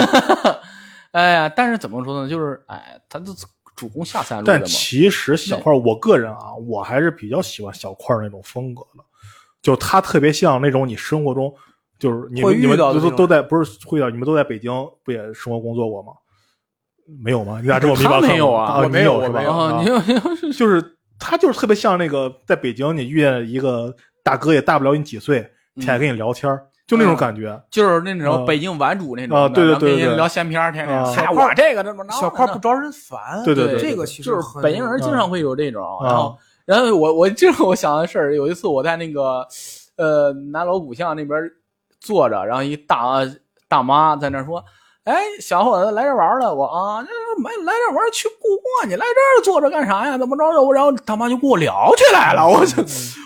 哎呀，但是怎么说呢？就是哎，他这主攻下三路的但。其实小块儿，我个人啊，我还是比较喜欢小块儿那种风格的，就他特别像那种你生活中就是你们你们都都都在不是会遇到你们都在北京不也生活工作过吗？没有吗？你俩这么迷他茫没有啊你我没有是吧？我没有啊，啊你有 就是他就是特别像那个在北京你遇见一个大哥也大不了你几岁，天天跟你聊天儿，就那种感觉。就是那种啊北京玩主那种啊对对跟对聊闲篇儿，天天小块儿我这个这么着小块不招人烦，对对对这个其实就是北京人经常会有这种，啊然后然后我我 这个我想的事儿，有一次我在那个呃南锣鼓巷那边坐着，然后一大大妈在那说。哎，小伙子来这玩了，我啊，这没来这玩去故宫，你来这儿坐着干啥呀？怎么着的？我然后大妈就跟我聊起来了，我就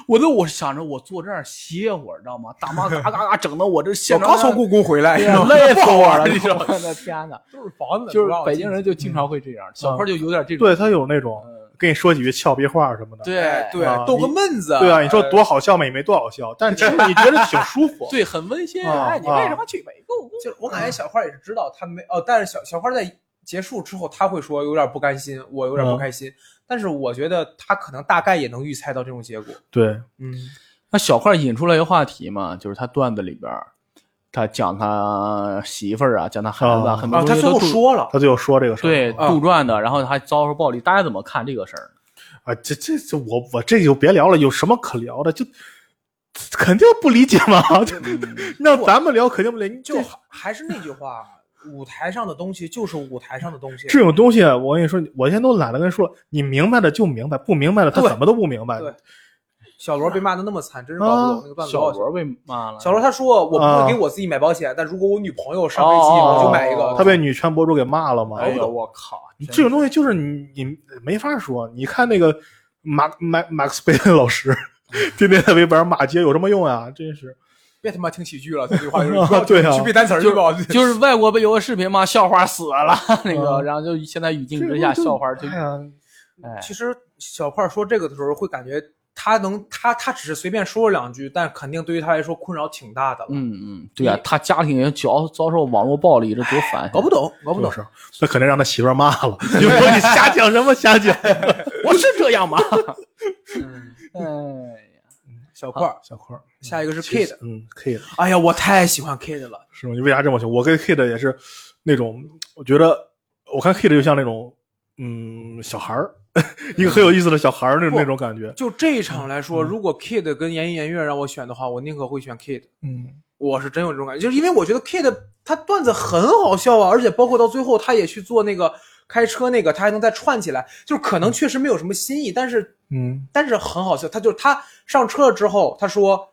我都我想着我坐这儿歇会儿，知道吗？大妈嘎嘎嘎整的我这现场我刚从故宫回来，累死我了，你知道吗？我的 天哪！都是房子，就是北京人就经常会这样，小块就有点这种。对他有那种嗯跟你说几句俏皮话什么的。对哎对啊，逗个闷子，对啊，你说哎多好笑吗？也没多好笑，但其实你觉得挺舒服。对，很温馨。啊哎，你为什么去北故宫？就我感觉小花也是知道他没哦，但是小小花在结束之后，他会说有点不甘心，我有点不开心。但是我觉得他可能大概也能预猜到这种结果。对，嗯，那小块引出来一个话题嘛，就是他段子里边儿，他讲他媳妇儿啊，讲他孩子啊，啊很多啊，他最后东西都说了，他最后说这个事儿对啊杜撰的，然后还遭受暴力，大家怎么看这个事儿？啊，这这这我我这就别聊了，有什么可聊的？就肯定不理解嘛，就让咱们聊肯定不理解。就还还是那句话，舞台上的东西就是舞台上的东西。这种东西，我跟你说，我现在都懒得跟你说，你明白的就明白，不明白的他怎么都不明白。对小罗被骂的那么惨，真是搞不懂那个段子。小罗被骂了，小罗他说：“我不啊会给我自己买保险，但如果我女朋友上飞机，哦我就买一个。”他被女权博主给骂了嘛？哎呦我靠，这种东西就是你你没法说。你看那个马马马克思贝恩老师，天天在微博上骂街，有什么用啊？真是。别他妈听喜剧了，这句话就是啊对啊去背单词儿去吧。就是外国不有个视频嘛？笑话死了，那个，嗯然后就现在语境之下，笑话就哎，其实小块说这个的时候，会感觉他能他他只是随便说了两句，但肯定对于他来说困扰挺大的了。嗯嗯，对啊，他家庭也遭遭受网络暴力，这多烦！搞不懂，搞不懂。是，那肯定让他媳妇骂了，就说你瞎讲什么瞎讲。我是这样吗？嗯，哎呀，小块儿，小块儿，下一个是 Kid。嗯，Kid 哎呀，我太喜欢 Kid 了。是吗？你为啥这么喜欢？我跟 Kid 也是那种，我觉得我看 Kid 就像那种嗯小孩儿，一个很有意思的小孩儿那种那种感觉。就这一场来说，如果 Kid 跟言言月让我选的话，我宁可会选 Kid。嗯，我是真有这种感觉，就是因为我觉得 Kid 他段子很好笑啊，而且包括到最后他也去做那个开车那个，他还能再串起来，就是可能确实没有什么新意，但是嗯但是很好笑。他就是他上车了之后，他说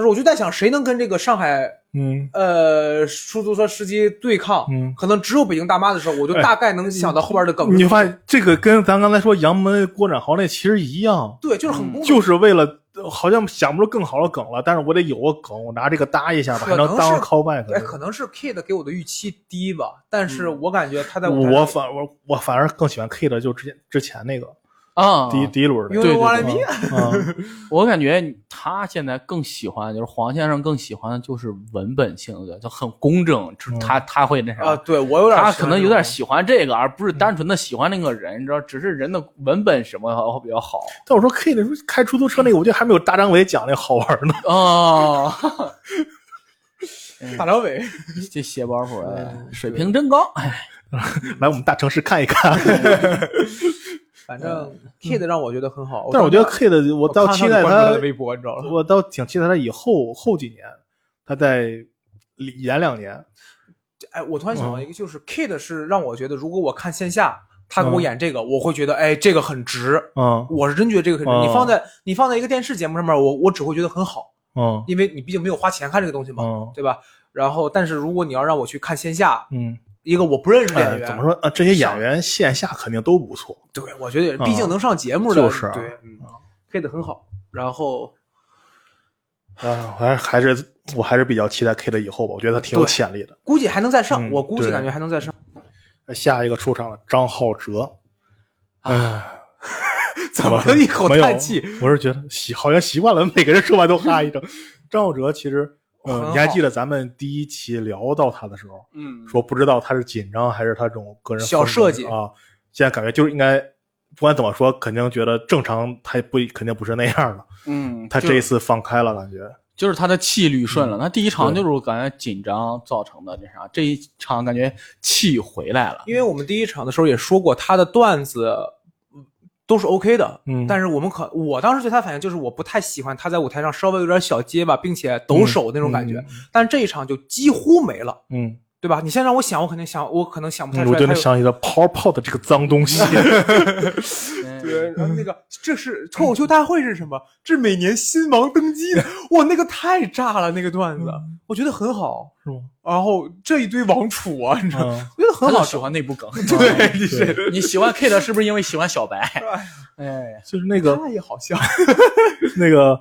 他说我就在想谁能跟这个上海嗯呃出租车司机对抗，嗯，可能只有北京大妈的时候，我就哎大概能想到后边的梗。你发现这个跟咱刚才说杨门郭展豪那其实一样，对，就是很就是为了好像想不出更好的梗了，但是我得有个梗，我拿这个搭一下吧，可能还能当 callback。哎，可能是 Kid 给我的预期低吧，但是我感觉他在我反我我反而更喜欢 Kid，就之前之前那个啊，第一第一轮的。对对对为我感觉他现在更喜欢，就是黄先生更喜欢的就是文本性的，就很工整，就是他他会那啥啊，对我有点他可能有点喜欢这个，而不是单纯的喜欢那个人，你知道，只是人的文本什么比较好。但我说 K 的时候开出租车那个，我觉得还没有大张伟讲那个好玩呢。哦。大张伟，这写包袱，哎，水平真高，哎，来我们大城市看一看。反正 Kid 让我觉得很好，但是我觉得 Kid，我倒看期待他微博，你知道吗。我倒挺期待他以后后几年，他再演两年。哎，我突然嗯想到一个，就是 Kid 是让我觉得，如果我看线下，他给我演这个，我会觉得，哎，这个很值。嗯我是真觉得这个很值。嗯你放在你放在一个电视节目上面，我我只会觉得很好，嗯因为你毕竟没有花钱看这个东西嘛，嗯对吧？然后，但是如果你要让我去看线下，嗯，一个我不认识的演哎，员，怎么说？呃，这些演员线下肯定都不错。对，我觉得毕竟能上节目的，就是啊对，嗯，Kid 很好。然后啊，我还还是我还是比较期待 K 的以后吧，我觉得他挺有潜力的。估计还能再上，嗯我估计感觉还能再上。下一个出场了，张浩哲。哎，怎么了？一口叹气。我是觉得习好像习惯了，每个人说完都哈一声。张浩哲其实，呃，你还记得咱们第一期聊到他的时候，嗯说不知道他是紧张还是他这种个人小设计啊？现在感觉就是应该，不管怎么说，肯定觉得正常，他不肯定不是那样的。嗯，他这一次放开了，感觉就是他的气捋顺了。他第一场就是感觉紧张造成的那啥，这一场感觉气回来了。因为我们第一场的时候也说过，他的段子嗯都是 OK 的，嗯。但是我们可我当时对他反应就是我不太喜欢他在舞台上稍微有点小结巴，并且抖手那种感觉，嗯。但这一场就几乎没了，嗯，对吧？你现在让我想，我肯定想，我可能想不太出我就来他有。能想起了泡泡的这个脏东西。嗯 对，然后那个这是脱口秀大会是什么？这是每年新王登基的，哇，那个太炸了，那个段子，我觉得很好。是吗？然后这一堆王储啊，你知道吗？嗯，我觉得很好喜欢内部梗。对，你是你喜欢 Kate 是不是因为喜欢小白？哎，就是那个他也好笑。那个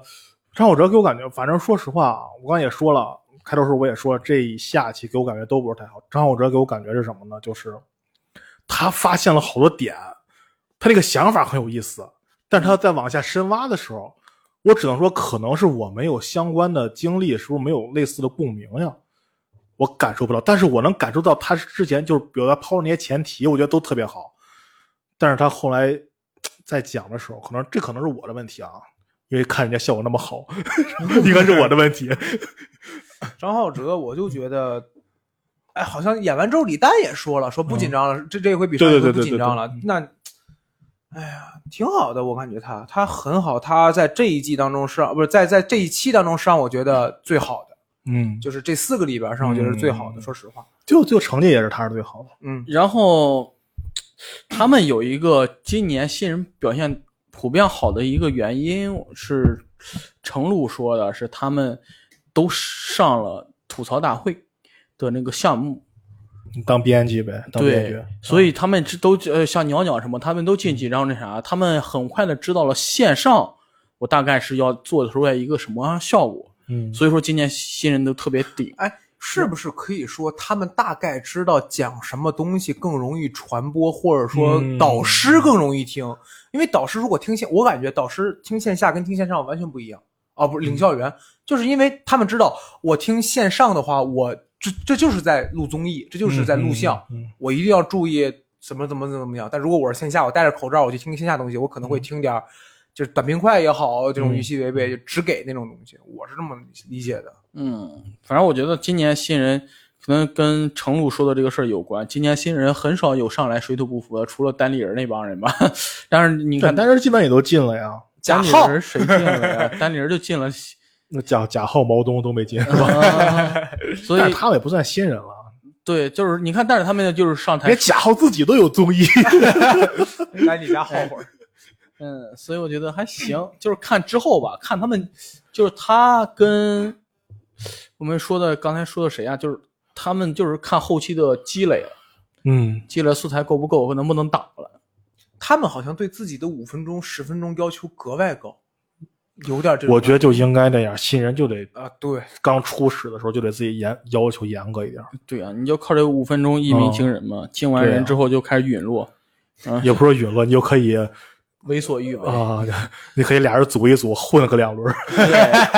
张小哲给我感觉，反正说实话啊，我刚才也说了，开头时候我也说，这一下棋给我感觉都不是太好。张浩哲给我感觉是什么呢？就是他发现了好多点，他那个想法很有意思，但是他在往下深挖的时候，我只能说可能是我没有相关的经历，是不是没有类似的共鸣呀？我感受不到，但是我能感受到他之前就是，比如他抛的那些前提，我觉得都特别好，但是他后来在讲的时候，可能这可能是我的问题啊，因为看人家效果那么好，应该是我的问题。张浩哲，我就觉得，哎，好像演完之后李诞也说了，说不紧张了，这这回比上一回不紧张了对对。那，哎呀，挺好的，我感觉他他很好，他在这一季当中是不是在在这一期当中是让我觉得最好的，嗯，就是这四个里边是让我觉得是最好的。嗯说实话，就就成绩也是他是最好的。嗯，然后他们有一个今年新人表现普遍好的一个原因是，程璐说的是他们都上了吐槽大会的那个项目，你当编辑呗，当编剧对，，所以他们都呃像鸟鸟什么，他们都进去，然后那啥，他们很快的知道了线上我大概是要做出来一个什么样效果，嗯，所以说今年新人都特别顶。哎，是不是可以说他们大概知道讲什么东西更容易传播，或者说嗯导师更容易听？因为导师如果听线，我感觉导师听线下跟听线上完全不一样。哦，不是领教员，就是因为他们知道我听线上的话，我这这就是在录综艺，这就是在录像，嗯，嗯我一定要注意怎么怎么怎么样。但如果我是线下，我戴着口罩我去听线下东西，我可能会听点儿就是短平快也好，这种语气违背，就只给那种东西，我是这么理解的。嗯，反正我觉得今年新人可能跟程璐说的这个事儿有关。今年新人很少有上来水土不服的，除了单立人那帮人吧。但是你看，但但是基本也都进了呀。单立贾浩人谁进了呀？单立人就进了，那贾贾浩、毛东都没进是吧？啊 所以他们也不算新人了，对，就是你看，但是他们就是上台连贾浩自己都有综艺。来你家耗会儿。嗯，所以我觉得还行，就是看之后吧，看他们，就是他跟我们说的刚才说的谁啊，就是他们就是看后期的积累了，嗯，积累素材够不够，能不能打了。他们好像对自己的五分钟、十分钟要求格外高，有点这种。我觉得就应该那样，新人就得啊，对，刚初始的时候就得自己严要求严格一点，对啊，你就靠这五分钟一鸣惊人嘛，惊完人之后就开始陨落。也不是陨落，你就可以为所欲为。啊，你可以俩人组一组，混个两轮哎呀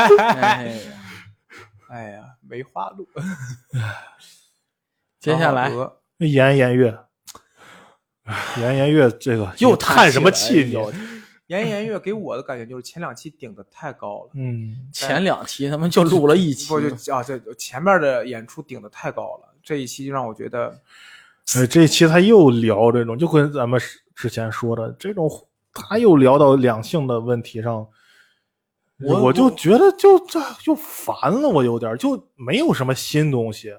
哎呀，梅花鹿。接下来颜颜月，颜颜月这个又叹什么气气你？了？哎呦颜颜悦给我的感觉就是前两期顶的太高了，嗯，前两期他们就录了一期不，就啊，这前面的演出顶的太高了，这一期就让我觉得，呃，这一期他又聊这种，就跟咱们之前说的这种，他又聊到两性的问题上，我我就觉得就这就烦了，我有点就没有什么新东西。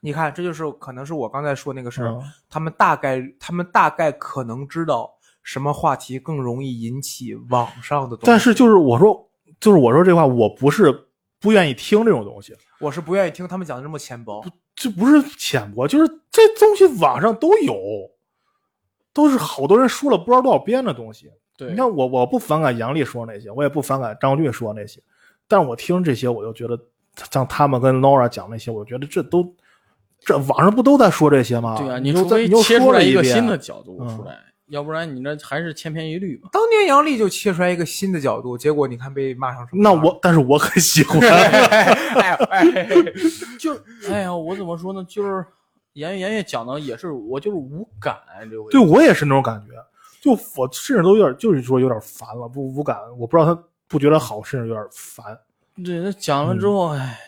你看，这就是可能是我刚才说那个事儿，嗯他们大概他们大概可能知道什么话题更容易引起网上的东西，但是就是我说，就是我说这话，我不是不愿意听这种东西，我是不愿意听他们讲的这么浅薄。这不是浅薄，就是这东西网上都有，都是好多人说了不知道多少遍的东西。对你看我我不反感杨笠说那些，我也不反感张律说那些，但我听这些，我就觉得像他们跟 Nora 讲那些，我觉得这都这网上不都在说这些吗？对啊，你除非又在你又切出来一个新的角度嗯出来，要不然你这还是千篇一律吧。当年杨笠就切出来一个新的角度，结果你看被骂成什么那？我但是我很喜欢 哎哎，就哎呀，我怎么说呢？就是颜悦颜悦讲的也是我就是无感这回。对我也是那种感觉，就我甚至都有点就是说有点烦了，不无感，我不知道他不觉得好，甚至有点烦。对，他讲了之后，哎，嗯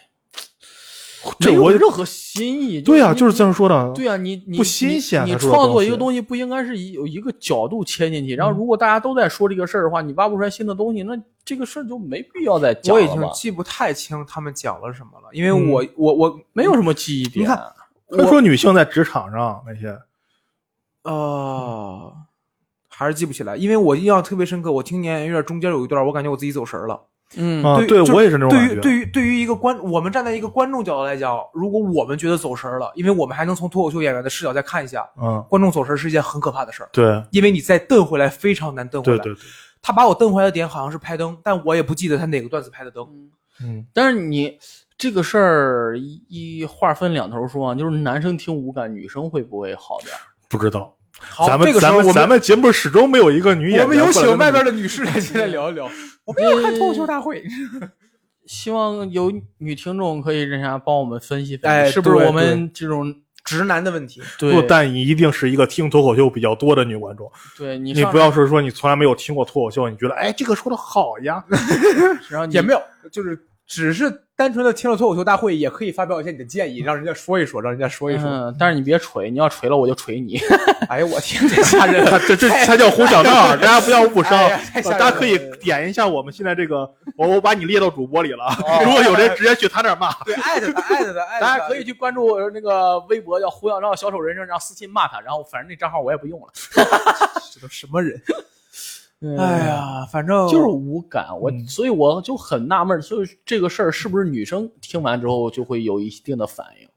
这我没有任何新意。对呀、就是这样说的。对呀、你你不新鲜你创作一个东西不应该是以有一个角度切进去，然后如果大家都在说这个事儿的话，你挖不出来新的东西，那这个事儿就没必要再讲我了吧。已经记不太清他们讲了什么了，因为嗯我、我我没有什么记忆点。你看他说女性在职场上那些，呃，还是记不起来，因为我印象特别深刻。我听年月中间有一段，我感觉我自己走神儿了。嗯，啊，对对我也是那种感觉。对于对于对于一个观，我们站在一个观众角度来讲，如果我们觉得走神儿了，因为我们还能从脱口秀演员的视角再看一下，嗯，观众走神儿是一件很可怕的事儿，对因为你再瞪回来非常难瞪回来。对对对，他把我瞪回来的点好像是拍灯，但我也不记得他哪个段子拍的灯。嗯，但是你这个事儿一一话分两头说啊，就是男生听无感，女生会不会好点儿？不知道。好，咱们这个时候我们咱们咱们节目始终没有一个女演员。我们有请外边的的女士来进来聊一聊。我没有看脱口秀大会，希望有女听众可以人家帮我们分析分析，哎是不是我们这种直男的问题。对不，但你一定是一个听脱口秀比较多的女观众。对你你不要是说你从来没有听过脱口秀，你觉得哎这个说的好呀？然后也没有，就是只是单纯的听了脱口秀大会，也可以发表一下你的建议，让人家说一说，让人家说一说。嗯，但是你别锤，你要锤了我就锤你。哎呀，我天，这吓人 了！这这才叫胡小闹，大家不要误伤。哎呀太吓人了大家可以点一下我们现在这个，我我把你列到主播里了。哦如果有人直接去他那儿骂，对，艾特他，艾特他，艾特他。大家可以去关注我那个微博叫胡小闹小丑人生，然后私信骂他，然后反正那账号我也不用了。这都什么人？哎哎，呀，反正就是无感，我、嗯所以我就很纳闷所以这个事儿是不是女生听完之后就会有一定的反应？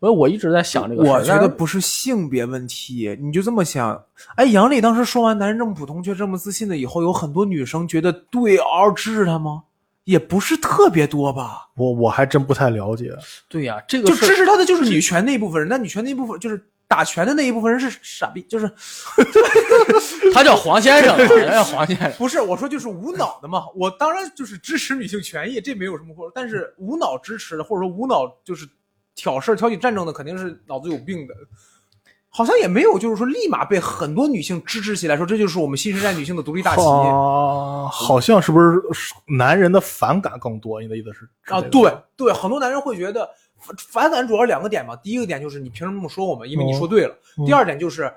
所以我一直在想这个事儿。我觉得不是性别问题，你就这么想。哎，杨笠当时说完“男人这么普通却这么自信”的以后，有很多女生觉得对嗷嗷支持他吗？也不是特别多吧。我我还真不太了解。对呀、这个就支持他的就是女权那一部分人，那女权那一部分就是打拳的那一部分人是傻逼，就是 他叫黄先生啊，人家黄先生。不是我说就是无脑的嘛。我当然就是支持女性权益，这没有什么错。但是无脑支持的，或者说无脑就是挑事、挑起战争的，肯定是脑子有病的。好像也没有，就是说立马被很多女性支持起来，说这就是我们新时代女性的独立大旗啊，好像是不是男人的反感更多？你的意思是啊！对对，很多男人会觉得反反感主要两个点嘛。第一个点就是你凭什么这么说我们？因为你说对了。嗯第二点就是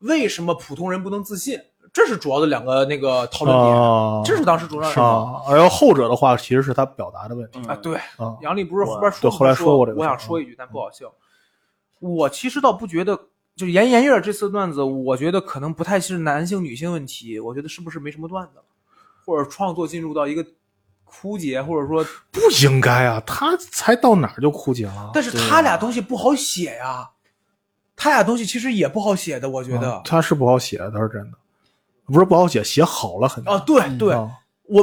为什么普通人不能自信？这是主要的两个那个讨论点。啊，这是当时主要啊，然后后者的话其实是他表达的问题嗯啊，对，啊。杨笠不是后边说对后来说过这个我想说一句，但不好笑。我其实倒不觉得，就是颜颜悦这次段子，我觉得可能不太是男性女性问题，我觉得是不是没什么段子了，或者创作进入到一个枯竭，或者说，不应该啊，他才到哪儿就枯竭了。但是他俩东西不好写呀，他俩东西其实也不好写的，我觉得啊。他是不好写，他是真的，不是不好写，写好了很啊，对对，我我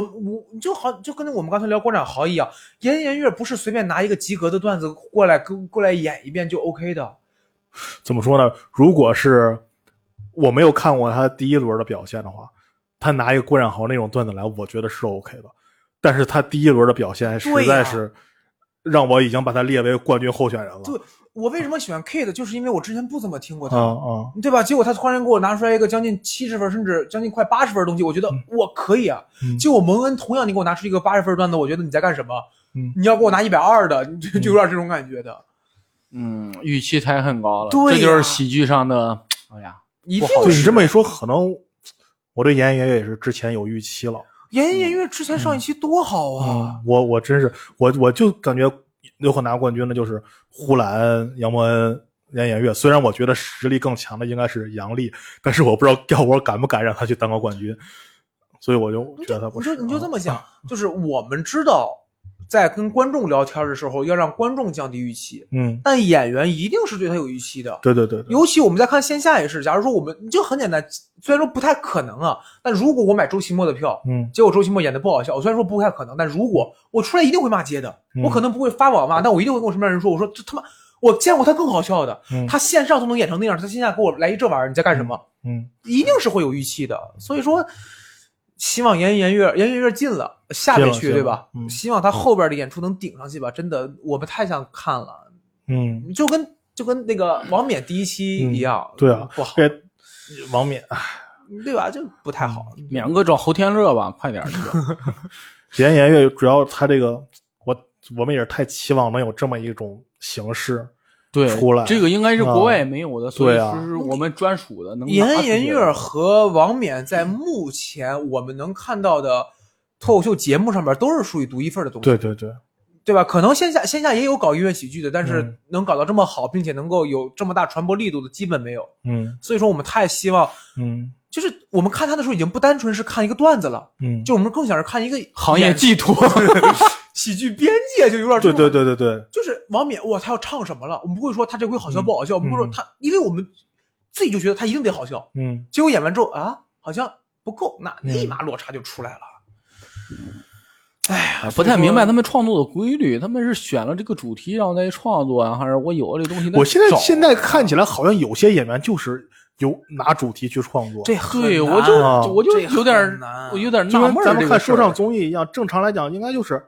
我就好就跟我们刚才聊郭展豪一样，颜颜月不是随便拿一个及格的段子过来跟过来演一遍就 OK 的。怎么说呢？如果是我没有看过他第一轮的表现的话，他拿一个郭展豪那种段子来，我觉得是 OK 的。但是他第一轮的表现实在是让我已经把他列为冠军候选人了。对我为什么喜欢 Kate，就是因为我之前不怎么听过他。嗯嗯，对吧？结果他突然给我拿出来一个将近七十分，甚至将近快八十分的东西，我觉得我可以啊。嗯结果蒙恩同样，你给我拿出一个八十分段子，我觉得你在干什么？嗯你要给我拿一百二的，就就有点这种感觉的。嗯，预期抬很高了，这就是喜剧上的，哎呀，一定对你这么一说，可能我对严爷也是之前有预期了。严颜悦之前上一期多好啊！嗯，我我真是我我就感觉有可拿冠军的就是呼兰、杨博恩、颜颜悦。虽然我觉得实力更强的应该是杨笠，但是我不知道要我敢不敢让他去当个冠军，所以我就觉得他不是。你就你就这么啊想，就是我们知道，在跟观众聊天的时候要让观众降低预期，嗯，但演员一定是对他有预期的。对对对对，尤其我们在看线下也是，假如说我们就很简单，虽然说不太可能啊，但如果我买周奇墨的票，嗯结果周奇墨演的不好笑，我虽然说不太可能，但如果我出来一定会骂街的，嗯我可能不会发网骂，但我一定会跟我身边人说，我说这他妈我见过他更好笑的，嗯他线上都能演成那样，他线下给我来一这玩意儿，你在干什么？嗯一定是会有预期的，所以说。希望严颜悦严颜悦进了下边去，对吧？嗯希望他后边的演出能顶上去吧。真的，我们太想看了，嗯，就跟就跟那个王冕第一期一样，对啊，不好，王冕，唉对吧？就不太好。免个找侯天乐吧，快点儿去吧。严颜悦主要他这个我我们也是太期望能有这么一种形式。对，出来。这个应该是国外没有的，所以是我们专属的，能拿严出去颜悦和王冕在目前我们能看到的脱口秀节目上面都是属于独一份的东西，对对对，对吧？可能线下线下也有搞音乐喜剧的，但是嗯。能搞到这么好，并且能够有这么大传播力度的，基本没有。嗯。所以说，我们太希望，嗯。就是我们看他的时候，已经不单纯是看一个段子了，嗯，就我们更想是看一个行业寄托。喜剧边界，就有点这对对对对对，就是王冕，哇，他要唱什么了？我们不会说他这回好笑嗯不好笑，我们不会说他，因为我们自己就觉得他一定得好笑。嗯。结果演完之后啊，好像不够，那嗯立马落差就出来了。哎呀，不太明白他们创作的规律，他们是选了这个主题然后再创作啊，还是我有了这东西我现在现在看起来好像有些演员就是有拿主题去创作，这很对，我就啊我就有点难我有点纳闷儿咱们看说唱综艺一样，正常来讲应该就是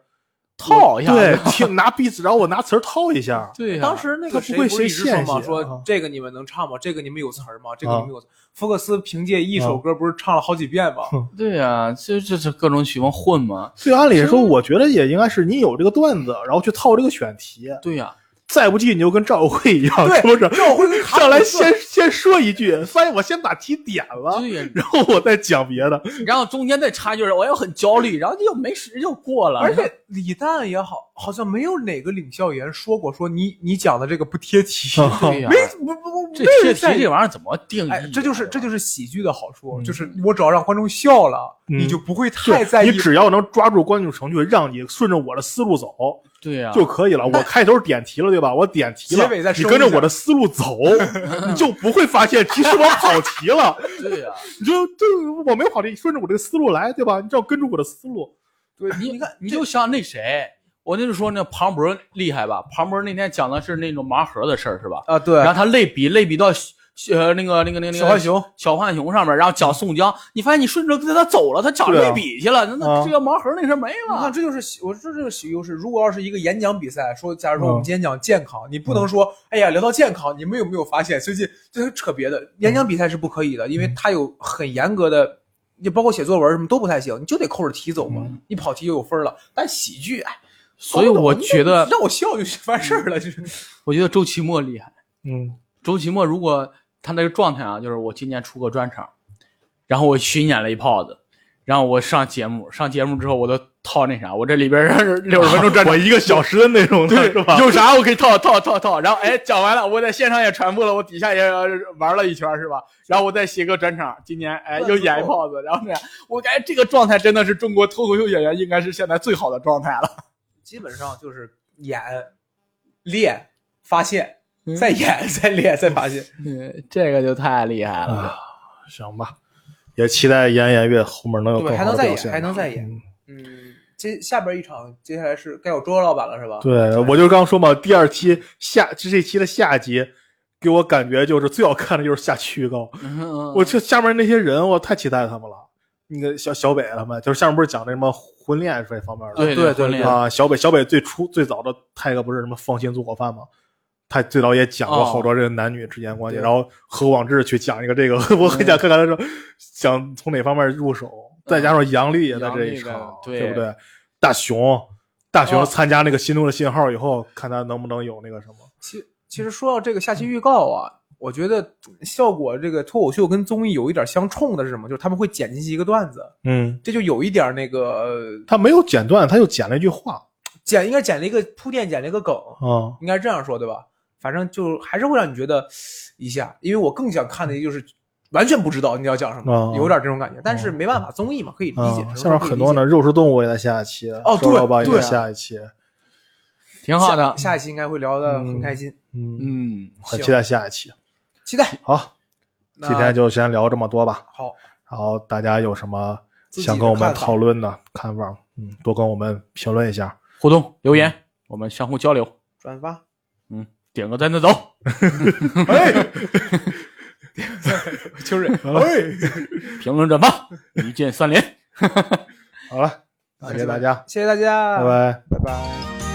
套一下，对，听拿 beats，然后我拿词儿套一下，对呀，当时那个谁不会谁是一直说嘛，谁献血说啊。这个你们能唱吗？这个你们有词儿吗？这个啊你们有词。福克斯凭借一首歌不是唱了好几遍吗？对呀，这这这各种曲风混嘛，所以按理说，我觉得也应该是你有这个段子，然后去套这个选题，对呀，再不济你就跟赵慧一样，对是不是？赵慧上来先先说一句，发现我先把题点了，然后我再讲别的。然后中间再插一句，我又很焦虑，然后又没时就过了，而且李诞也好，好像没有哪个领笑员说过说你你讲的这个不贴题，对呀没不不不，这贴题这玩意儿怎么定义啊？哎，这就是这就是喜剧的好处，嗯就是我只要让观众笑了，嗯你就不会太在意。你只要能抓住观众情绪，让你顺着我的思路走对呀，就可以了。我开头点题了，对吧？我点题了，结尾再你跟着我的思路走，你就不会发现其实我跑题了。对呀，你就对，我没有跑题，顺着我这个思路来，对吧？你只要跟着我的思路。对，你你看，你就像那谁，我那就说那庞博厉害吧？庞博那天讲的是那种盲盒的事儿，是吧？啊，对然后他类比类比到呃那个那个那个那个小浣熊小浣熊上面，然后讲宋江，你发现你顺着跟他走了，他讲对比去了，那那啊这个盲盒那事儿没你看，了。这就是喜，我说这就是喜剧优势。如果要是一个演讲比赛，说假如说我们嗯今天讲健康，你不能说，哎呀，聊到健康，你们有没有发现最近这是扯别的？演讲比赛是不可以的，因为它有很严格的，也包括写作文什么都不太行，你就得扣着题走嘛。嗯你跑题就有分了。但喜剧，哎，所以我觉得，让我笑就完事儿了，就是我觉得周奇墨厉害。嗯周奇墨如果他那个状态啊，就是我今年出个专场，然后我巡演了一炮子，然后我上节目，上节目之后我都套那啥，我这里边六十分钟专场 我一个小时的内容呢，对是吧？有啥我可以套套套套，然后哎讲完了，我在线上也传播了，我底下也玩了一圈是吧？然后我再写个专场，今年哎又演一炮子，然后这样，我感觉这个状态真的是中国脱口秀演员应该是现在最好的状态了。基本上就是演、练、发现，嗯再演、再练、再发现。嗯，这个就太厉害了。啊，行吧，也期待严颜悦后面能有对，更还能再演，好的表现。还能再演。嗯嗯，接下边一场，接下来是该有周老板了，是吧？对，我就刚说嘛，第二期下这这期的下集，给我感觉就是最好看的就是下期预告。嗯我这下面那些人，我太期待他们了。那个小小北他们，就是下面不是讲那什么婚恋这方面的，对对对啊，小北小北最初最早的他一个不是什么放心做伙饭吗？他最早也讲过哦好多这个男女之间关系，对。然后何广智去讲一个这个，我很想看看他说想从哪方面入手，再加上杨笠也在这一场，对。对不对？大熊，大熊哦。参加那个心动的信号以后，看他能不能有那个什么，其其实说到这个下期预告啊，我觉得效果这个脱口秀跟综艺有一点相冲的是什么？就是他们会剪进去一个段子，嗯，这就有一点那个呃他没有剪断，他就剪了一句话。剪，应该剪了一个铺垫，剪了一个梗，啊，应该这样说对吧？反正就还是会让你觉得一下，因为我更想看的就是完全不知道你要讲什么，哦有点这种感觉。但是没办法，综艺嘛，可以理解。啊，下面很多呢，肉食动物也在下一期，哦对对下一期，挺好的。下一期应该会聊的很开心，嗯，嗯，很期待下一期。期待。好，今天就先聊这么多吧。好，然后大家有什么想跟我们讨论的看法，嗯，多跟我们评论一下。互动留言，我们相互交流。转发。嗯，点个赞再走。哎，秋水，哎，评论转发，一键三连。好了，谢谢大家，谢谢大家，拜拜。拜拜。